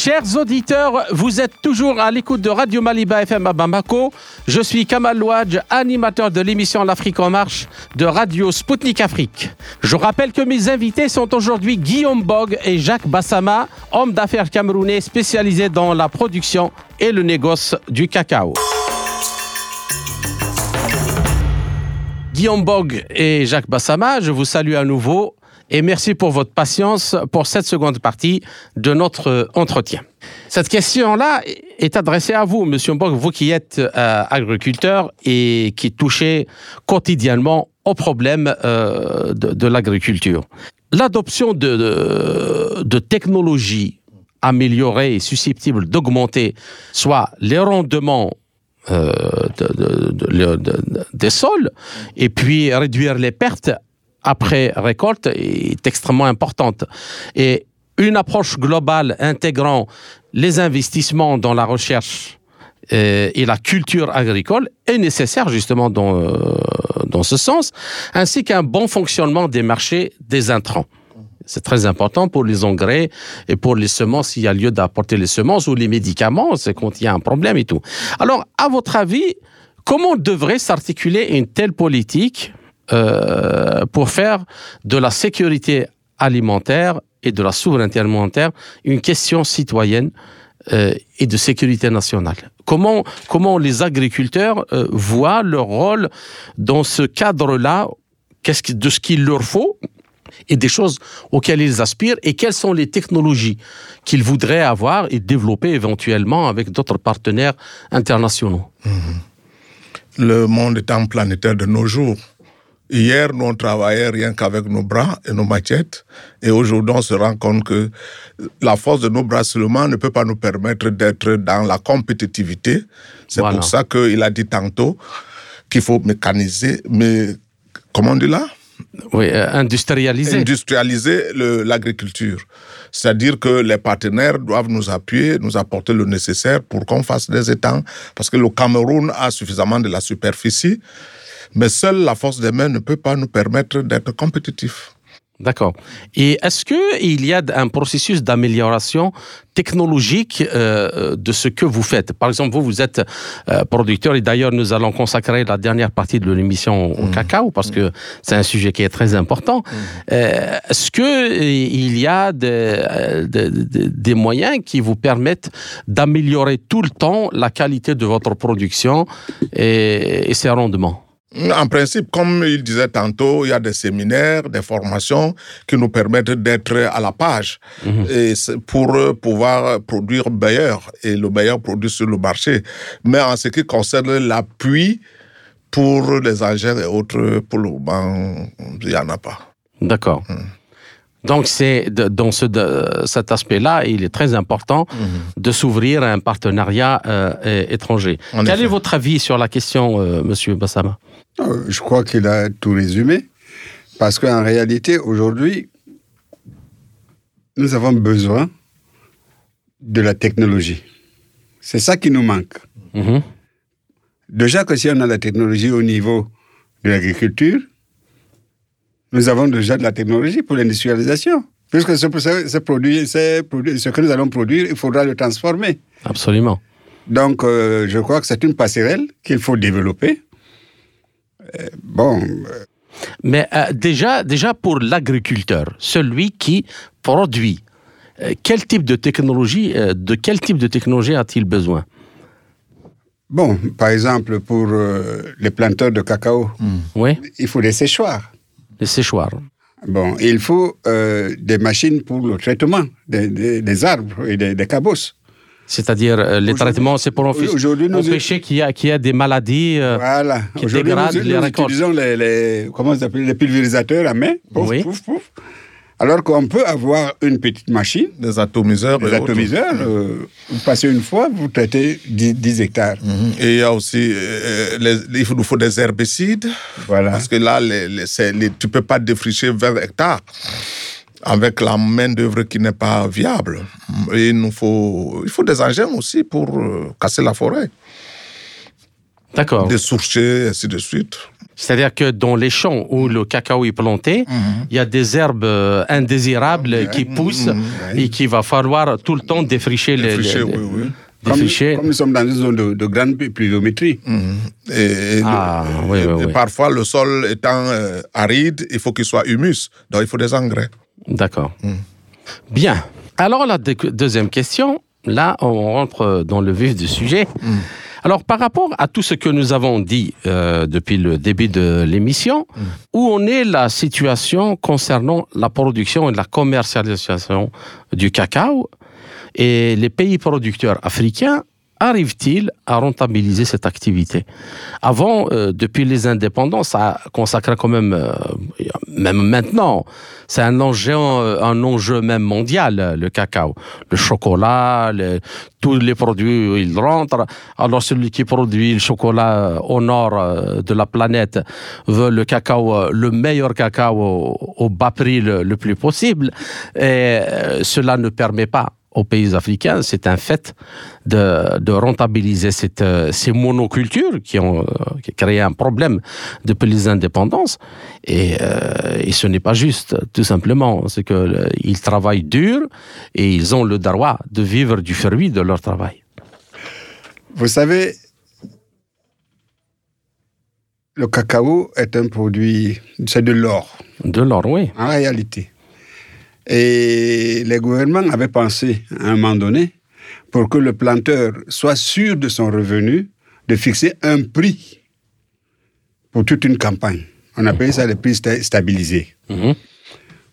Chers auditeurs, vous êtes toujours à l'écoute de Radio Maliba FM à Bamako. Je suis Kamal Louadj, animateur de l'émission L'Afrique en marche de Radio Sputnik Afrique. Je rappelle que mes invités sont aujourd'hui Guillaume Bog et Jacques Bassama, hommes d'affaires camerounais spécialisés dans la production et le négoce du cacao. Guillaume Bog et Jacques Bassama, je vous salue à nouveau et merci pour votre patience pour cette seconde partie de notre entretien. Cette question-là est adressée à vous, Monsieur Bog, vous qui êtes euh, agriculteur et qui touchez quotidiennement aux problèmes euh, de, l'agriculture. L'adoption de, de, technologies améliorées et susceptibles d'augmenter soit les rendements euh, de, de, de, des sols et puis réduire les pertes après récolte est extrêmement importante. Et une approche globale intégrant les investissements dans la recherche euh, et la culture agricole est nécessaire justement dans, euh, dans ce sens, ainsi qu'un bon fonctionnement des marchés des intrants. C'est très important pour les engrais et pour les semences, s'il y a lieu d'apporter les semences ou les médicaments, c'est quand il y a un problème et tout. Alors, à votre avis, comment devrait s'articuler une telle politique euh, pour faire de la sécurité alimentaire et de la souveraineté alimentaire une question citoyenne euh, et de sécurité nationale. Comment, comment les agriculteurs euh, voient leur rôle dans ce cadre-là, qu'est-ce qui, de ce qu'il leur faut et des choses auxquelles ils aspirent? Et quelles sont les technologies qu'ils voudraient avoir et développer éventuellement avec d'autres partenaires internationaux? Mmh. Le monde étant planétaire de nos jours, Hier, nous, on travaillait rien qu'avec nos bras et nos machettes. Et aujourd'hui, on se rend compte que la force de nos bras seulement ne peut pas nous permettre d'être dans la compétitivité. C'est voilà. pour ça qu'il a dit tantôt qu'il faut mécaniser, mais comment on dit là? Oui, euh, industrialiser. Industrialiser l'agriculture. C'est-à-dire que les partenaires doivent nous appuyer, nous apporter le nécessaire pour qu'on fasse des étangs, parce que le Cameroun a suffisamment de la superficie mais seule la force des mains ne peut pas nous permettre d'être compétitifs. D'accord. Et est-ce qu'il y a un processus d'amélioration technologique euh, de ce que vous faites? Par exemple, vous, vous êtes euh, producteur et d'ailleurs, nous allons consacrer la dernière partie de l'émission au mmh. cacao parce mmh. que c'est un sujet qui est très important. Mmh. Euh, est-ce qu'il y a de, de, de, des moyens qui vous permettent d'améliorer tout le temps la qualité de votre production et, et ses rendements en principe, comme il disait tantôt, il y a des séminaires, des formations qui nous permettent d'être à la page mmh. et pour pouvoir produire meilleur et le meilleur produit sur le marché. Mais en ce qui concerne l'appui pour les engins et autres, pour le moment, il n'y en a pas. D'accord. Mmh. Donc, c'est dans ce, de, cet aspect-là, il est très important mmh. de s'ouvrir à un partenariat euh, étranger. En Quel effet. est votre avis sur la question, euh, Monsieur Bassama? Je crois qu'il a tout résumé. Parce qu'en réalité, aujourd'hui, nous avons besoin de la technologie. C'est ça qui nous manque. -hmm. Déjà que si on a la technologie au niveau de l'agriculture, nous avons déjà de la technologie pour l'industrialisation. Puisque ce, ce, produit, ce que nous allons produire, il faudra le transformer. Absolument. Donc, euh, je crois que c'est une passerelle qu'il faut développer bon. Mais euh, déjà, déjà pour l'agriculteur, celui qui produit, euh, quel type de technologie, euh, de quel type de technologie a-t-il besoin? Bon, par exemple, pour les planteurs de cacao, mmh. oui. il faut des séchoirs. Des séchoirs. Bon, il faut des machines pour le traitement des, des, des arbres et des, des cabosses. C'est-à-dire, euh, les traitements, c'est pour empêcher qu'il y, a, qu'il y a des maladies euh, voilà. qui dégradent nous, les nous récoltes. utilisons les, les, comment les pulvérisateurs à main. Pouf, Oui. pouf, pouf. Alors qu'on peut avoir une petite machine, Des atomiseurs. des atomiseurs, euh, vous passez une fois, vous traitez 10, 10 hectares. Mhm. Et il y a aussi, euh, les- il faut- nous faut des herbicides. Voilà. Parce que là, les, les, c'est- les- tu peux pas défricher 20 hectares. Avec la main-d'œuvre qui n'est pas viable. Et il nous faut, il faut des engins aussi pour euh, casser la forêt, D'accord. des sourciers, ainsi de suite. C'est-à-dire que dans les champs où le cacao est planté, il y a des herbes euh, indésirables qui poussent et qu'il va falloir tout le temps défricher les. Défricher, les- oui, oui. Comme, défricher. comme nous sommes dans une zone de, de grande pluviométrie. Et, et Ah, le- oui, et- oui, et oui. parfois, le sol étant euh, aride, il faut qu'il soit humus. Donc, il faut des engrais. D'accord. Bien. Alors la deux- deuxième question, là on rentre dans le vif du sujet. Alors par rapport à tout ce que nous avons dit euh, depuis le début de l'émission, où en est la situation concernant la production et la commercialisation du cacao et les pays producteurs africains arrivent-ils à rentabiliser cette activité? Avant, euh, depuis les indépendances, ça consacrait quand même, euh, même maintenant, c'est un enjeu, euh, un enjeu même mondial, le cacao. Le chocolat, tous les produits, ils rentrent. Alors celui qui produit le chocolat euh, au nord de la planète veut le cacao, le meilleur cacao au, bas prix le, le plus possible. Et cela ne permet pas aux pays africains, c'est un fait de, de rentabiliser cette, euh, ces monocultures qui ont euh, qui créé un problème depuis les indépendances. Et, euh, et ce n'est pas juste, tout simplement. C'est qu'ils travaillent dur et ils ont le droit de vivre du fruit de leur travail. Vous savez, le cacao est un produit, c'est de l'or, De l'or, oui. en réalité. Et les gouvernements avaient pensé, à un moment donné, pour que le planteur soit sûr de son revenu, de fixer un prix pour toute une campagne. On appelait ça le prix sta- stabilisé. Mhm.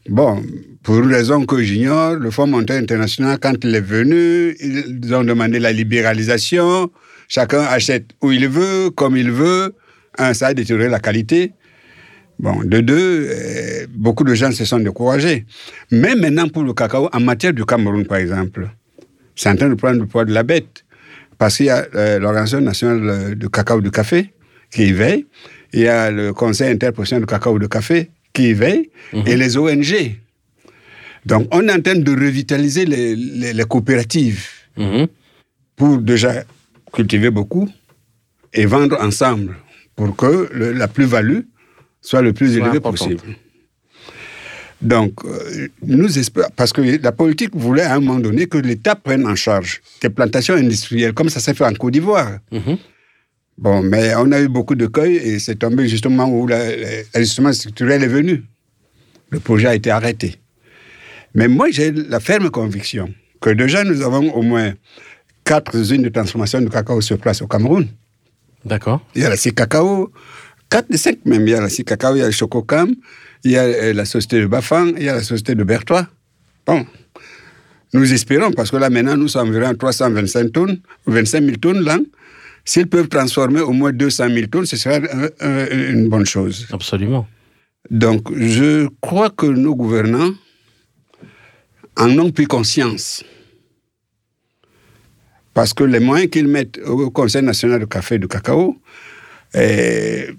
Bon, pour une raison que j'ignore, le Fonds monétaire international, quand il est venu, ils ont demandé la libéralisation. Chacun achète où il veut, comme il veut. Un, ça a détérioré la qualité. Bon, de deux, euh, beaucoup de gens se sont découragés. Mais maintenant, pour le cacao, en matière du Cameroun, par exemple, c'est en train de prendre le poids de la bête. Parce qu'il y a euh, l'Organisation nationale euh, du cacao et du café qui y veille. Il y a le Conseil interprofessionnel du cacao et du café qui y veille. Et les ONG. Donc, on est en train de revitaliser les, les- les coopératives Mhm. pour déjà cultiver beaucoup et vendre ensemble pour que le- la plus-value soit le plus élevé possible. Donc, euh, nous espérons, parce que la politique voulait à un moment donné que l'État prenne en charge des plantations industrielles, comme ça s'est fait en Côte d'Ivoire. Mhm. Bon, mais on a eu beaucoup de cueils et c'est tombé justement où l'ajustement structurel est venu. Le projet a été arrêté. Mais moi, j'ai la ferme conviction que déjà nous avons au moins quatre usines de transformation de cacao sur place au Cameroun. D'accord. Il y a la CICACAO, 4 des 5 même. Il y a la Sicacao, il y a le Chococam, il y a euh, la société de Bafang, il y a la société de Bertois. Bon. Nous espérons, parce que là maintenant, nous sommes environ 325 tonnes, 25 000 tonnes l'an. S'ils peuvent transformer au moins 200 000 tonnes, ce serait euh, euh, une bonne chose. Absolument. Donc, je crois que nos gouvernants en ont pris conscience. Parce que les moyens qu'ils mettent au Conseil national du café et du cacao, eh,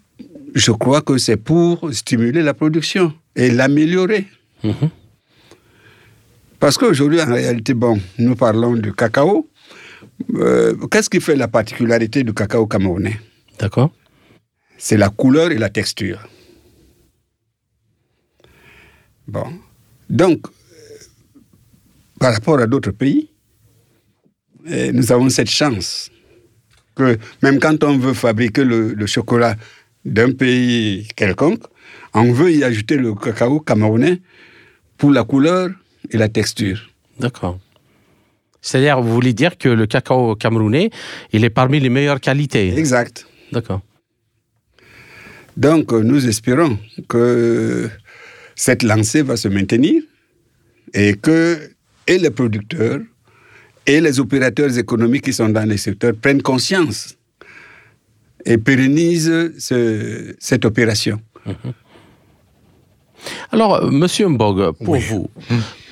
je crois que c'est pour stimuler la production et l'améliorer. Mhm. Parce qu'aujourd'hui, en réalité, bon, nous parlons du cacao. Euh, Qu'est-ce qui fait la particularité du cacao camerounais? D'accord. c'est la couleur et la texture. Bon. Donc, euh, par rapport à d'autres pays, euh, nous avons cette chance que même quand on veut fabriquer le, le chocolat d'un pays quelconque, on veut y ajouter le cacao camerounais pour la couleur et la texture. D'accord. C'est-à-dire, vous voulez dire que le cacao camerounais, il est parmi les meilleures qualités. Exact. D'accord. Donc, nous espérons que cette lancée va se maintenir et que et les producteurs et les opérateurs économiques qui sont dans les secteurs prennent conscience et pérennisent ce- cette opération. Alors, euh, Monsieur Mbog, pour vous,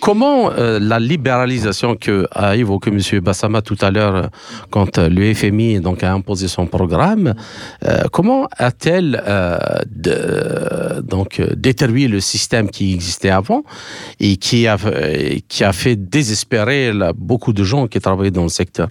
Comment euh, la libéralisation que a évoqué M. Bassama tout à l'heure, euh, quand le FMI donc, a imposé son programme, euh, comment a-t-elle euh, donc, détruit le système qui existait avant et qui a, qui a fait désespérer là, beaucoup de gens qui travaillaient dans le secteur?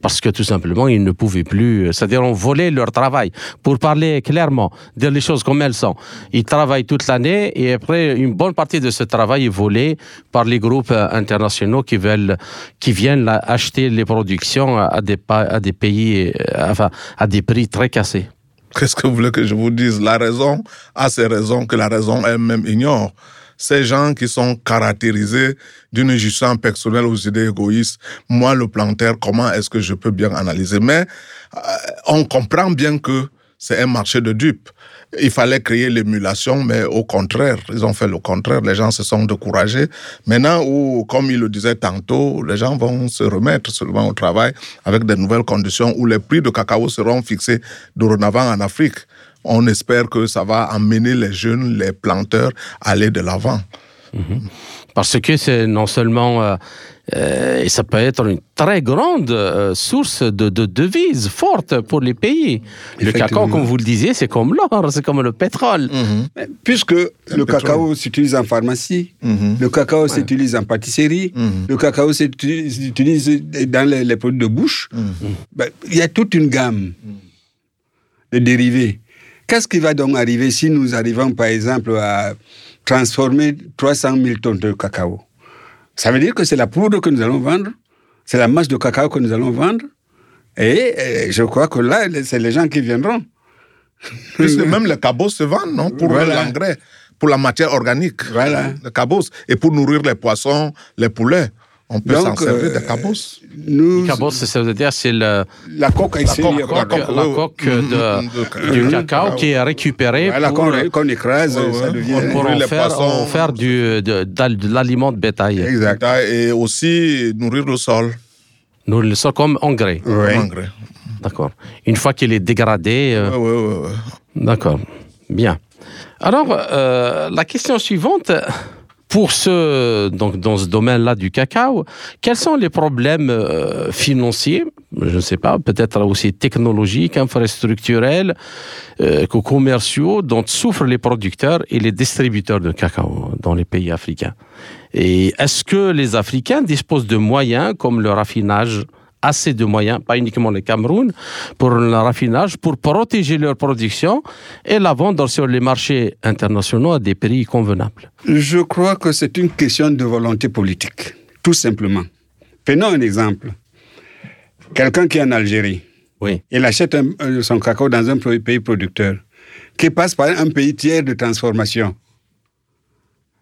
Parce que tout simplement, ils ne pouvaient plus, c'est-à-dire on volait leur travail. Pour parler clairement, dire les choses comme elles sont. Ils travaillent toute l'année et après, une bonne partie de ce travail est volé par les groupes euh, internationaux qui viennent acheter les productions à des, pays, euh, à des prix très cassés. Qu'est-ce que vous voulez que je vous dise? La raison a ces raisons que la raison elle-même ignore. Ces gens qui sont caractérisés d'une injustice personnelle aux idées égoïstes, moi le planteur, comment est-ce que je peux bien analyser? Mais euh, on comprend bien que c'est un marché de dupes. Il fallait créer l'émulation, mais au contraire, ils ont fait le contraire. Les gens se sont découragés. Maintenant, où, comme il le disait tantôt, les gens vont se remettre seulement au travail avec de nouvelles conditions où les prix de cacao seront fixés dorénavant en Afrique. On espère que ça va amener les jeunes, les planteurs à aller de l'avant. Parce que c'est non seulement, euh, euh, et ça peut être une très grande euh, source de, de devises forte pour les pays. Le cacao, comme vous le disiez, c'est comme l'or, c'est comme le pétrole. Puisque le pétrole. cacao s'utilise en pharmacie, Mhm. le cacao s'utilise en pâtisserie, Mhm. le cacao s'utilise dans les, les produits de bouche, ben, il y a toute une gamme de dérivés. Qu'est-ce qui va donc arriver si nous arrivons, par exemple, à transformer 300 000 tonnes de cacao? Ça veut dire que c'est la poudre que nous allons vendre, c'est la masse de cacao que nous allons vendre, et euh, je crois que là, c'est les gens qui viendront. Puisque même les cabots se vendent, non Pour Voilà. l'engrais, pour la matière organique. Voilà. Les cabots. Et pour nourrir les poissons, les poulets. On peut s'en Donc, servir euh, des cabots. Nous, Cabot, c'est- ça veut dire c'est le, la coque la extérieure, coque, pardon. la coque ouais. de- Mhm, du cacao qui est récupérée Voilà, pour, qu'on qu'on écrase, Ouais, ça ouais. devient. pour nourrir en faire, en faire du, de, de l'aliment de bétail. Exact. Et aussi nourrir le sol. Nous le sommes comme engrais. Engrais. D'accord. Une fois qu'il est dégradé. euh, Ouais, ouais, ouais, ouais. D'accord. Bien. Alors, euh, la question suivante, pour ce, donc, dans ce domaine-là du cacao, quels sont les problèmes euh, financiers, je ne sais pas, peut-être aussi technologiques, infrastructurels, euh, commerciaux dont souffrent les producteurs et les distributeurs de cacao dans les pays africains? Et est-ce que les Africains disposent de moyens comme le raffinage assez de moyens, pas uniquement le Cameroun, pour le raffinage, pour protéger leur production et la vendre sur les marchés internationaux à des prix convenables. Je crois que c'est une question de volonté politique, tout simplement. Prenons un exemple. Quelqu'un qui est en Algérie, Oui. il achète un- euh, son cacao dans un pays producteur, qui passe par un pays tiers de transformation.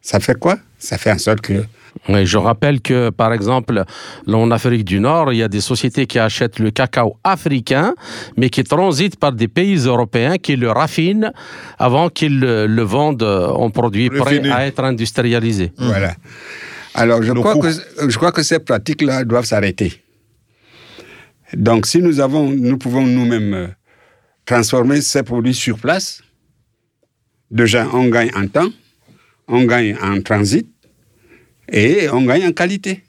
Ça fait quoi? Ça fait en sorte que Oui, je rappelle que, par exemple, en Afrique du Nord, il y a des sociétés qui achètent le cacao africain, mais qui transitent par des pays européens qui le raffinent avant qu'ils le, le vendent en produit prêt Raffiné. à être industrialisé. Voilà. Alors, je Le crois, que, je crois que ces pratiques-là doivent s'arrêter. Donc, si nous, avons, nous pouvons nous-mêmes euh, transformer ces produits sur place, déjà, on gagne en temps, on gagne en transit et on gagne en qualité.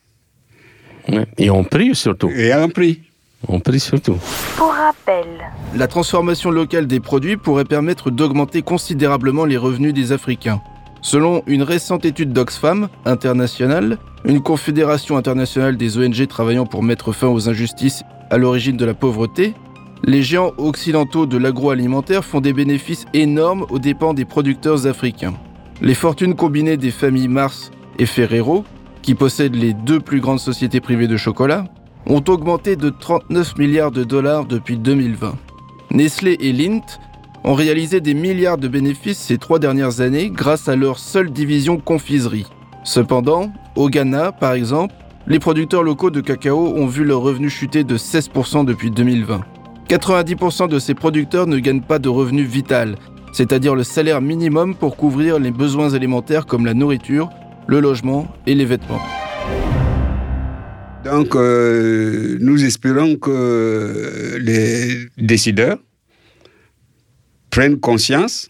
Et en prix surtout. et en prix. En prix surtout. Pour rappel, La transformation locale des produits pourrait permettre d'augmenter considérablement les revenus des Africains. Selon une récente étude d'Oxfam internationale, une confédération internationale des ONG travaillant pour mettre fin aux injustices à l'origine de la pauvreté, les géants occidentaux de l'agroalimentaire font des bénéfices énormes aux dépens des producteurs africains. Les fortunes combinées des familles Mars et Ferrero, qui possèdent les deux plus grandes sociétés privées de chocolat, ont augmenté de 39 milliards de dollars depuis 2020. Nestlé et Lindt ont réalisé des milliards de bénéfices ces trois dernières années grâce à leur seule division confiserie. Cependant, au Ghana, par exemple, les producteurs locaux de cacao ont vu leurs revenus chuter de 16% depuis 2020. 90% de ces producteurs ne gagnent pas de revenus vital, c'est-à-dire le salaire minimum pour couvrir les besoins élémentaires comme la nourriture, le logement et les vêtements. Donc, euh, nous espérons que les décideurs prennent conscience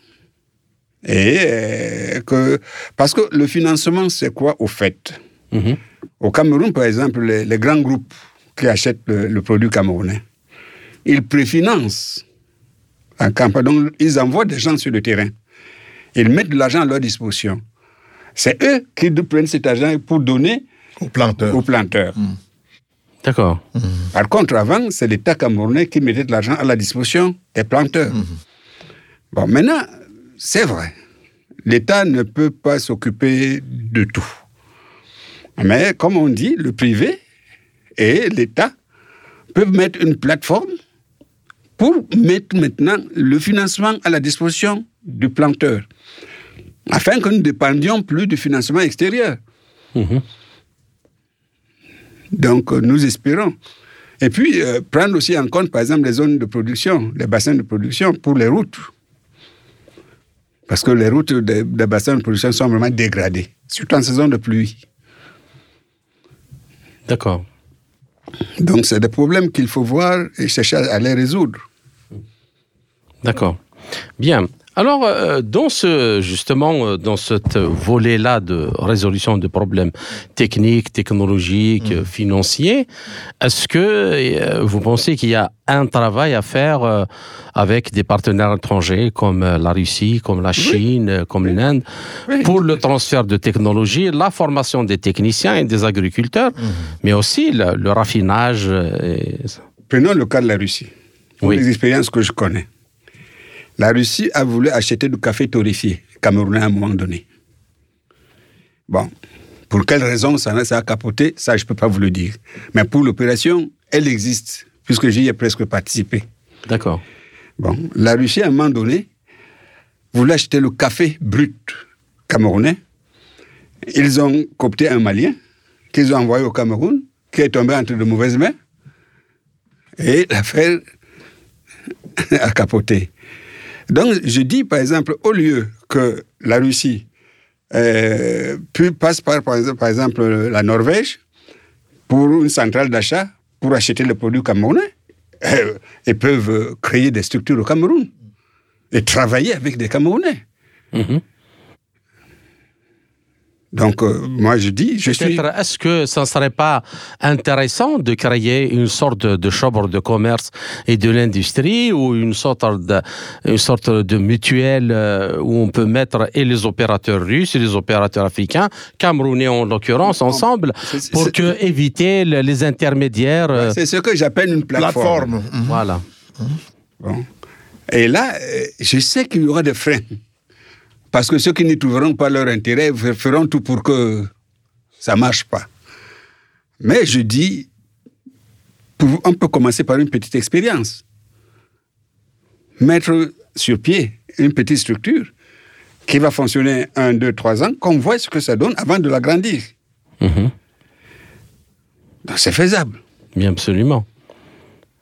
et euh, que... Parce que le financement, c'est quoi au fait? Mhm. Au Cameroun, par exemple, les, les grands groupes qui achètent le, le produit camerounais, ils préfinancent en campagne. Donc, ils envoient des gens sur le terrain. Ils mettent de l'argent à leur disposition. C'est eux qui prennent cet argent pour donner aux planteurs. D'accord. Par contre, avant, c'est l'État camerounais qui mettait de l'argent à la disposition des planteurs. Bon, maintenant, c'est vrai. L'État ne peut pas s'occuper de tout. Mais comme on dit, le privé et l'État peuvent mettre une plateforme pour mettre maintenant le financement à la disposition du planteur, afin que nous ne dépendions plus du financement extérieur. Mhm. Donc, euh, nous espérons. Et puis, euh, prendre aussi en compte, par exemple, les zones de production, les bassins de production pour les routes. Parce que les routes des, des bassins de production sont vraiment dégradées, surtout en saison de pluie. D'accord. Donc, c'est des problèmes qu'il faut voir et chercher à les résoudre. D'accord. Bien. Alors, euh, dans ce, justement, euh, dans ce volet-là de résolution de problèmes techniques, technologiques, euh, financiers, est-ce que euh, vous pensez qu'il y a un travail à faire euh, avec des partenaires étrangers comme la Russie, comme la Chine, comme l'Inde, Oui. pour le transfert de technologie, la formation des techniciens et des agriculteurs, mais aussi le, le raffinage et- Prenons le cas de la Russie. Pour Oui. les expériences que je connais. La Russie a voulu acheter du café torréfié camerounais à un moment donné. Bon, pour quelle raison ça, a- ça a capoté, ça je ne peux pas vous le dire. Mais pour l'opération, elle existe, puisque j'y ai presque participé. D'accord. Bon, la Russie, à un moment donné, voulait acheter le café brut camerounais. Ils ont coopté un Malien qu'ils ont envoyé au Cameroun, qui est tombé entre de mauvaises mains. Et l'affaire a capoté. Donc, je dis, par exemple, au lieu que la Russie euh, puis passe par, par exemple, la Norvège pour une centrale d'achat pour acheter les produits camerounais, euh, ils peuvent créer des structures au Cameroun et travailler avec des Camerounais. Mhm. Donc, euh, moi, je dis, je suis... Peut-être, est-ce que ça ne serait pas intéressant de créer une sorte de, chambre de commerce et de l'industrie ou une sorte de, une sorte de mutuelle euh, où on peut mettre et les opérateurs russes et les opérateurs africains, camerounais en l'occurrence, ensemble, pour que éviter le- les intermédiaires. euh, C'est ce que j'appelle une plateforme. Plateforme. Mhm. Voilà. Bon. Et là, je sais qu'il y aura des freins. Parce que ceux qui n'y trouveront pas leur intérêt feront tout pour que ça ne marche pas. Mais je dis, pour- on peut commencer par une petite expérience. Mettre sur pied une petite structure qui va fonctionner un, deux, trois ans, qu'on voit ce que ça donne avant de l'agrandir. Mhm. Donc c'est faisable. Bien, absolument.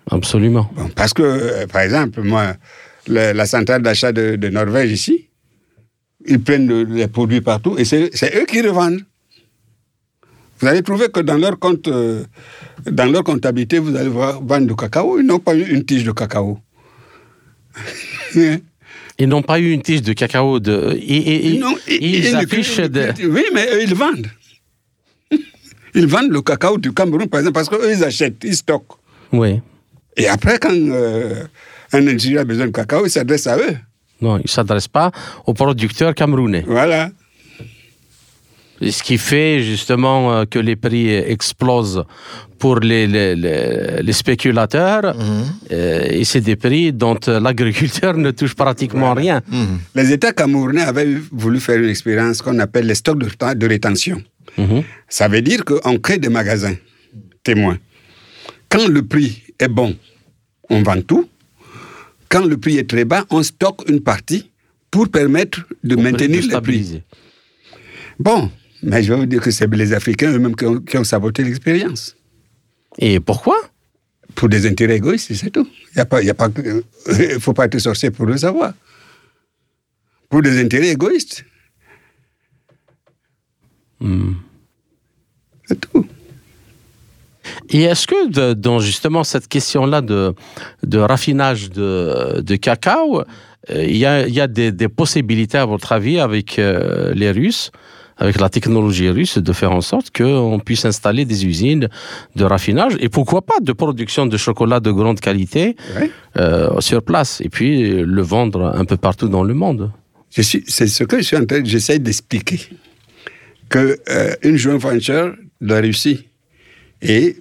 Absolument. Bon, parce que, euh, par exemple, moi, le- la centrale d'achat de, de Norvège ici, ils prennent le- les produits partout et c'est eux qui revendent. Vous allez trouver que dans leur compte, euh, dans leur comptabilité, vous allez voir vendre du cacao. Ils n'ont pas eu une tige de cacao. Ils n'ont pas eu une tige de cacao de. et- et- Non, ils- ils, ils- affichent de. Oui, mais eux, ils vendent. Ils vendent le cacao du Cameroun, par exemple, parce qu'eux, ils achètent, ils stockent. Oui. Et après, quand euh, un ingénieur a besoin de cacao, il s'adresse à eux. Non, ils ne s'adressent pas aux producteurs camerounais. Voilà. Ce qui fait justement euh, que les prix explosent pour les, les, les- les spéculateurs. Euh, et c'est des prix dont euh, l'agriculteur ne touche pratiquement rien. Les États camerounais avaient voulu faire une expérience qu'on appelle les stocks de, de rétention. Mhm. Ça veut dire qu'on crée des magasins témoins. Quand le prix est bon, on vend tout. Quand le prix est très bas, on stocke une partie pour permettre de Pour maintenir de les prix. Bon, mais je vais vous dire que c'est les Africains eux-mêmes qui ont, qui ont saboté l'expérience. Et pourquoi? Pour des intérêts égoïstes, c'est tout. Il ne y a pas, il faut pas être sorcier pour le savoir. Pour des intérêts égoïstes. Hmm. C'est tout. Et est-ce que de- dans justement cette question-là de, de raffinage de, de cacao, euh, il y a, il y a des, des possibilités, à votre avis, avec euh, les Russes, avec la technologie russe, de faire en sorte qu'on puisse installer des usines de raffinage et pourquoi pas de production de chocolat de grande qualité euh, sur place et puis le vendre un peu partout dans le monde? C'est ce que je suis en train, j'essaie d'expliquer. Que une joint venture de la Russie et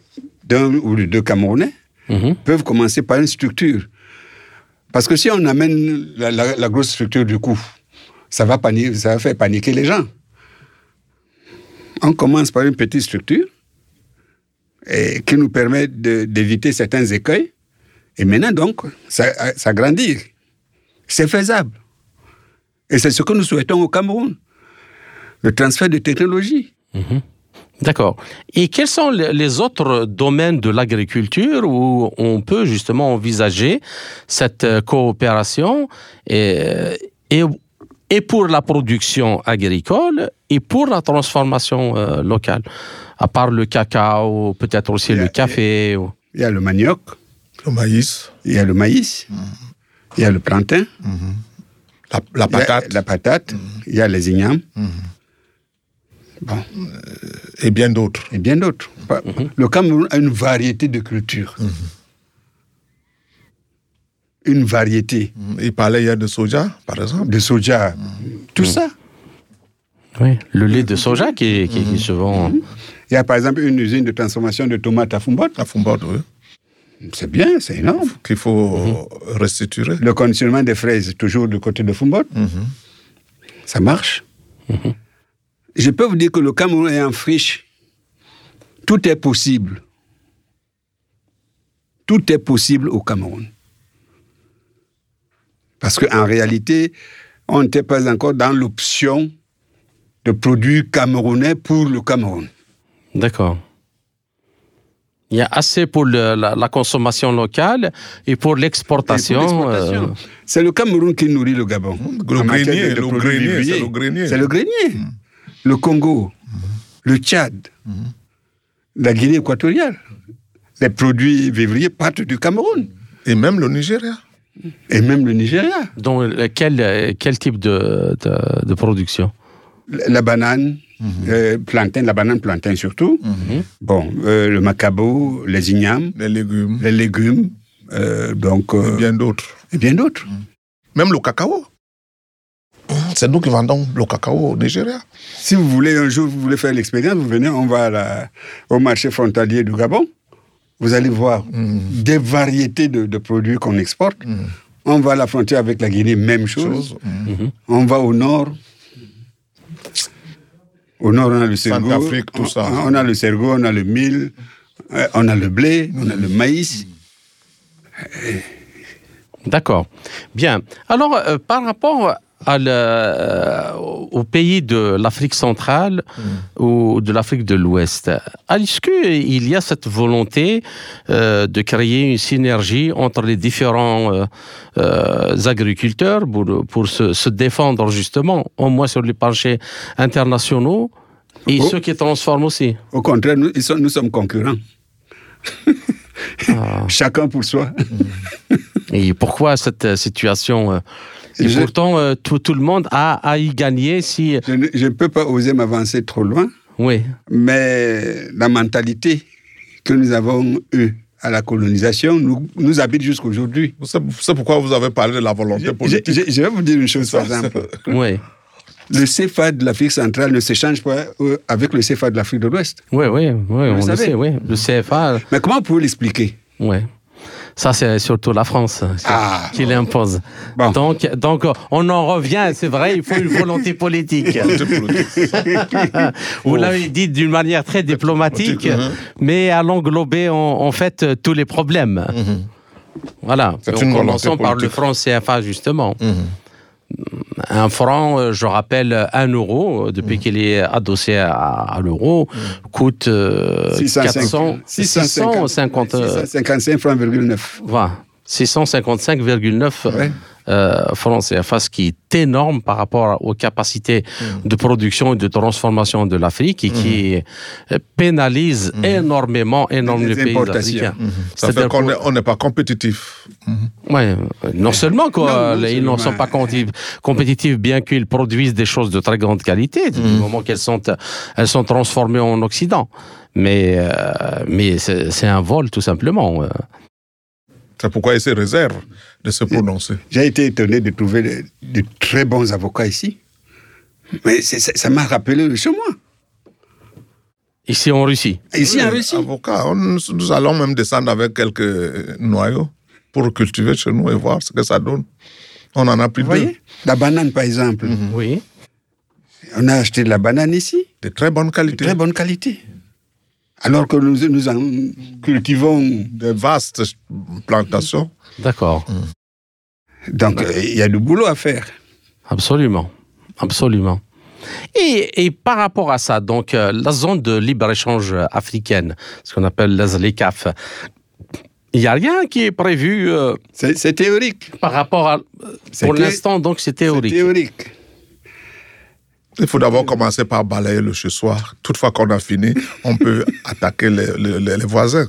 d'un ou de deux Camerounais Mhm. peuvent commencer par une structure. Parce que si on amène la, la- la grosse structure du coup, ça va, paniquer, ça va faire paniquer les gens. On commence par une petite structure et qui nous permet de- d'éviter certains écueils. Et maintenant, donc, ça, ça grandit. C'est faisable. Et c'est ce que nous souhaitons au Cameroun. Le transfert de technologie. D'accord. Et quels sont les autres domaines de l'agriculture où on peut justement envisager cette euh, coopération et, et, et pour la production agricole et pour la transformation euh, locale? À part le cacao, peut-être aussi Il y a- le café. ou- Il y a le manioc, Le maïs, il y a le maïs, il y a le plantain, la, la il y a patate. La patate, il y a les ignames. Bon, et bien d'autres. et bien d'autres. Pas- Le Cameroun a une variété de cultures. Une variété Il parlait hier de soja, par exemple. de soja, tout ça. Oui, le lait de soja qui, qui, qui se vend. Il y a par exemple une usine de transformation de tomates à Fumbot. À Fumbot, oui, C'est bien, c'est énorme. qu'il faut restituer. Le conditionnement des fraises, toujours du côté de Fumbot. Ça marche. Je peux vous dire que le Cameroun est en friche. Tout est possible. Tout est possible au Cameroun. Parce qu'en réalité, on n'était pas encore dans l'option de produits camerounais pour le Cameroun. D'accord. Il y a assez pour le- la, la consommation locale et pour pour l'exportation. euh, C'est le Cameroun qui nourrit le Gabon. Le grenier, le grenier, c'est le grenier. C'est le grenier. Le Congo, le Tchad, la Guinée équatoriale. Les produits vivriers partent du Cameroun. Et même le Nigeria. Et même le Nigeria. Donc, euh, quel, euh, quel type de, de, de production? La la banane, euh, plantain, la banane plantain surtout. Bon, euh, le macabo, les ignames, Les légumes. les légumes, euh, donc, euh, Et bien d'autres. et bien d'autres. Même le cacao. C'est nous qui vendons le cacao au Nigeria. Si vous voulez, un jour, vous voulez faire l'expérience, vous venez, on va à la- au marché frontalier du Gabon. Vous allez voir des variétés de, de produits qu'on exporte. On va à la frontière avec la Guinée, même chose. Chose. Mm. On va au nord. Au nord, on a le cerveau. Centrafrique, tout ça. On, on a le cerveau, on a le mil, euh, on a le blé, on a le maïs. D'accord. Bien. Alors, euh, par rapport à le- euh, au pays de l'Afrique centrale ou de l'Afrique de l'Ouest, est-ce qu'il y a cette volonté euh, de créer une synergie entre les différents euh, euh, agriculteurs pour, pour se, se défendre justement, au moins sur les marchés internationaux et Oh. ceux qui transforment aussi Au contraire, nous, ils sont- nous sommes concurrents. Ah. Chacun pour soi. Et pourquoi cette situation Et Je- pourtant, euh, tout, tout le monde a à y gagner si... Je ne je peux pas oser m'avancer trop loin. Oui. Mais la mentalité que nous avons eue à la colonisation nous, nous habite jusqu'aujourd'hui. C'est c'est pourquoi vous avez parlé de la volonté politique. je- je vais vous dire une chose, par exemple. Oui, Le CFA de l'Afrique centrale ne s'échange pas euh, avec le CFA de l'Afrique de l'Ouest. oui, oui, oui on le savez. sait, oui. Le CFA, Mais comment pouvez-vous l'expliquer? Oui. Ça, c'est surtout la France qui- Ah. qui l'impose. Bon. Donc, donc, on en revient, c'est vrai, il faut une volonté politique. Vous l'avez dit d'une manière très diplomatique, mais à l'englober en, en fait euh, tous les problèmes. Voilà. C'est En commençant par le franc CFA, justement. Un franc, euh, je rappelle, un euro, euh, depuis qu'il est adossé à, à l'euro, coûte euh, 400, 650, euh, 655 francs, virgule 9. voilà, 655,9 Ouais. Euh, francs CFA, ce qui est énorme par rapport aux capacités de production et de transformation de l'Afrique et qui euh, pénalise énormément, énormément Les les pays importations. africains. Ça C'est-à-dire fait qu'on pour- n'est pas compétitif. Ouais, euh, non seulement quoi, Non, ils ne seulement. sont pas compétitifs bien qu'ils produisent des choses de très grande qualité du moment qu'elles sont elles sont transformées en Occident. Mais euh, mais c'est un vol tout simplement. C'est pourquoi il se réserve de se prononcer. J'ai été étonné de trouver de, de très bons avocats ici. Mais ça m'a rappelé le chez moi. Ici en Russie. Ici en Russie. Avocat, on- nous allons même descendre avec quelques noyaux pour cultiver chez nous et voir ce que ça donne. On en a pris Vous deux. voyez La banane, par exemple. Oui. On a acheté de la banane ici, De très bonne de qualité. très bonne qualité. Alors que nous, nous en cultivons. De vastes plantations. D'accord. Donc, euh, il y a du boulot à faire. Absolument. Absolument. Et, et par rapport à ça, donc euh, la zone de libre-échange africaine, ce qu'on appelle la ZLECAF, il n'y a rien qui est prévu euh, C'est théorique. par rapport à... Pour l'instant, donc, c'est C'est théorique. Il faut d'abord commencer par balayer le chez soir. Toutefois qu'on a fini, on peut attaquer les, les- voisins.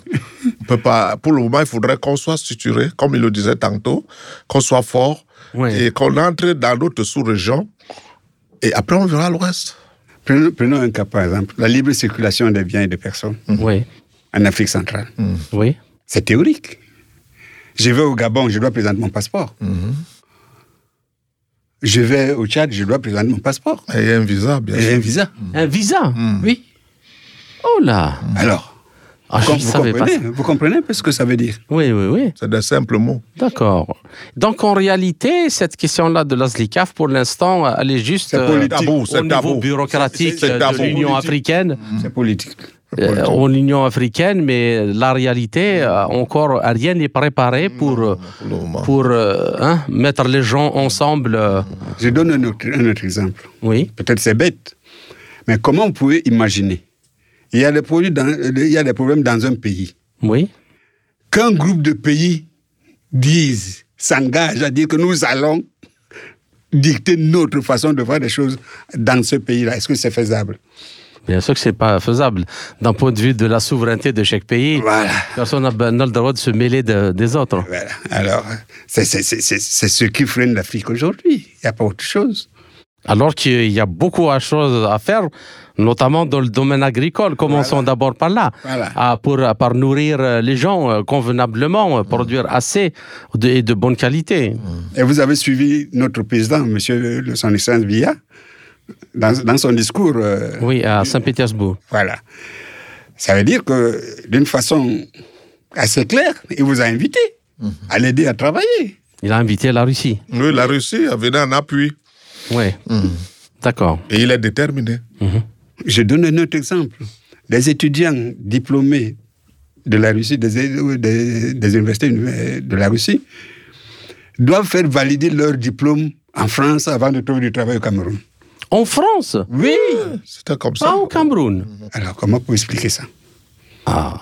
On peut pas, pour le moment, il faudrait qu'on soit structuré, comme il le disait tantôt, qu'on soit fort et qu'on entre dans d'autres sous-régions. Et après, on verra le reste. Prenons, prenons un cas, par exemple. La libre circulation des biens et des personnes Oui, en Afrique centrale. oui. C'est théorique. Je vais au Gabon, je dois présenter mon passeport. Je vais au Tchad, je dois présenter mon passeport. Et il y a un visa, bien Et sûr. un visa. Un visa Oui. Oh là Alors, Ah, Je vous, ne savais pas comprenez, ça. vous comprenez un peu ce que ça veut dire Oui, oui, oui. C'est des simples mots. D'accord. Donc, en réalité, cette question-là de la ZLECAF, pour l'instant, elle est juste C'est euh, politique. Tabou, au niveau tabou. bureaucratique C'est- c'est de l'Union Politique. africaine. C'est politique. Euh, en Union africaine, mais la réalité, euh, encore, rien n'est préparé pour, euh, pour hein, mettre les gens ensemble. Je donne un autre, un autre exemple. oui, Peut-être c'est bête, mais comment vous pouvez imaginer? Il y, a des produits dans- il y a des problèmes dans un pays. oui, Qu'un groupe de pays dise, s'engage à dire que nous allons dicter notre façon de faire des choses dans ce pays-là. Est-ce que c'est faisable? Bien sûr que c'est pas faisable. D'un point de vue de la souveraineté de chaque pays, Voilà. personne n'a le droit de se mêler de- des autres. Voilà. Alors, c'est ce qui freine l'Afrique aujourd'hui. Il n'y a pas autre chose. Alors qu'il y a beaucoup de choses à faire, notamment dans le domaine agricole. Commençons d'abord par là, Voilà. à- pour, par nourrir euh, les gens euh, convenablement, euh, produire assez de- et de bonne qualité. Et vous avez suivi notre président, M. le son excellence Villa, dans, dans son discours. euh, Oui, à Saint-Pétersbourg. Voilà. Ça veut dire que, d'une façon assez claire, il vous a invité à l'aider à travailler. Il a invité la Russie. Oui, la Russie a venu en appui. Oui. D'accord. Et il est déterminé. Je donne un autre exemple. Des étudiants diplômés de la Russie, des, des- des universités de la Russie, doivent faire valider leur diplôme en France avant de trouver du travail au Cameroun. En France Oui C'était comme ça. Pas au Cameroun Alors, comment vous expliquer ça? Ah.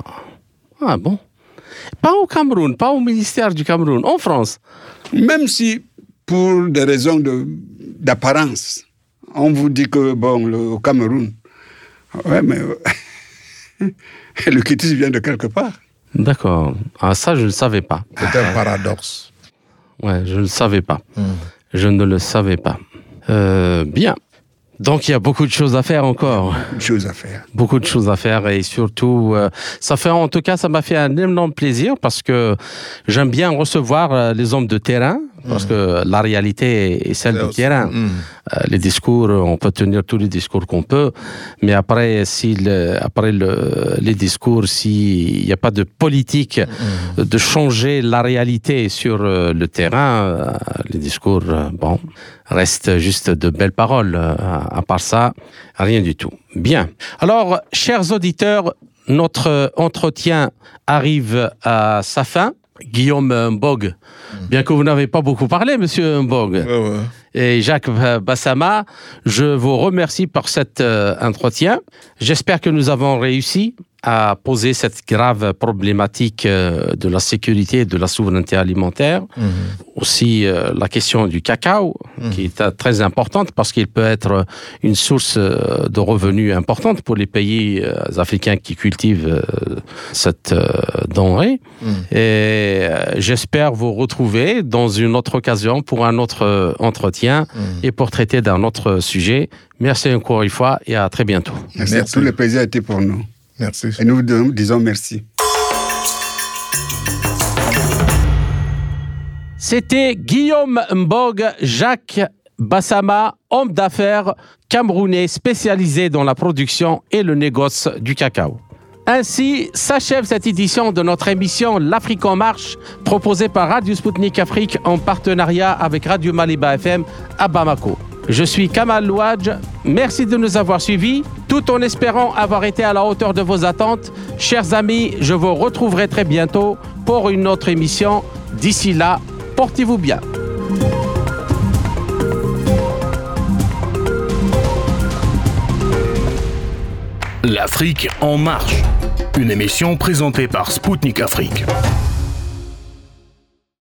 Ah bon Pas au Cameroun, pas au ministère du Cameroun, en France. Même si, pour des raisons de- d'apparence, on vous dit que, bon, le, au Cameroun, ouais, mais euh, le quitus vient de quelque part. D'accord. Ah, ça, je ne savais pas. C'était un paradoxe. Ouais, je ne le savais pas. Je ne le savais pas. Euh, bien. Donc, il y a beaucoup de choses à faire encore. Une chose à faire. Beaucoup de choses à faire et surtout, euh, ça fait en tout cas, ça m'a fait un énorme plaisir parce que j'aime bien recevoir euh, les hommes de terrain parce que la réalité est celle du aussi- terrain. Mm. Euh, les discours, on peut tenir tous les discours qu'on peut, mais après, si le- après le- les discours, s'il n'y a pas de politique euh, de changer la réalité sur euh, le terrain, euh, les discours, bon, restent juste de belles paroles. à part ça, rien du tout. Bien. Alors, chers auditeurs, notre entretien arrive à sa fin. Guillaume Mbog, bien que vous n'avez pas beaucoup parlé, monsieur Mbog, Ouais, ouais. et Jacques Bassama, je vous remercie pour cet euh, entretien. J'espère que nous avons réussi a posé cette grave problématique euh, de la sécurité et de la souveraineté alimentaire. Mhm. Aussi euh, la question du cacao, qui est euh, très importante parce qu'il peut être une source de revenus importante pour les pays euh, africains qui cultivent euh, cette denrée. Mhm. Et j'espère vous retrouver dans une autre occasion pour un autre entretien Mhm. et pour traiter d'un autre sujet. Merci encore une fois et à très bientôt. Merci. Merci. Tout le plaisir a été pour nous. Merci. Et nous vous disons merci. C'était Guillaume Mbog Jacques Bassama, homme d'affaires camerounais spécialisé dans la production et le négoce du cacao. Ainsi s'achève cette édition de notre émission L'Afrique en marche, proposée par Radio Sputnik Afrique en partenariat avec Radio Maliba FM à Bamako. Je suis Kamal Louadj. Merci de nous avoir suivis, tout en espérant avoir été à la hauteur de vos attentes. Chers amis, je vous retrouverai très bientôt pour une autre émission. D'ici là, portez-vous bien. L'Afrique en marche. Une émission présentée par Spoutnik Afrique.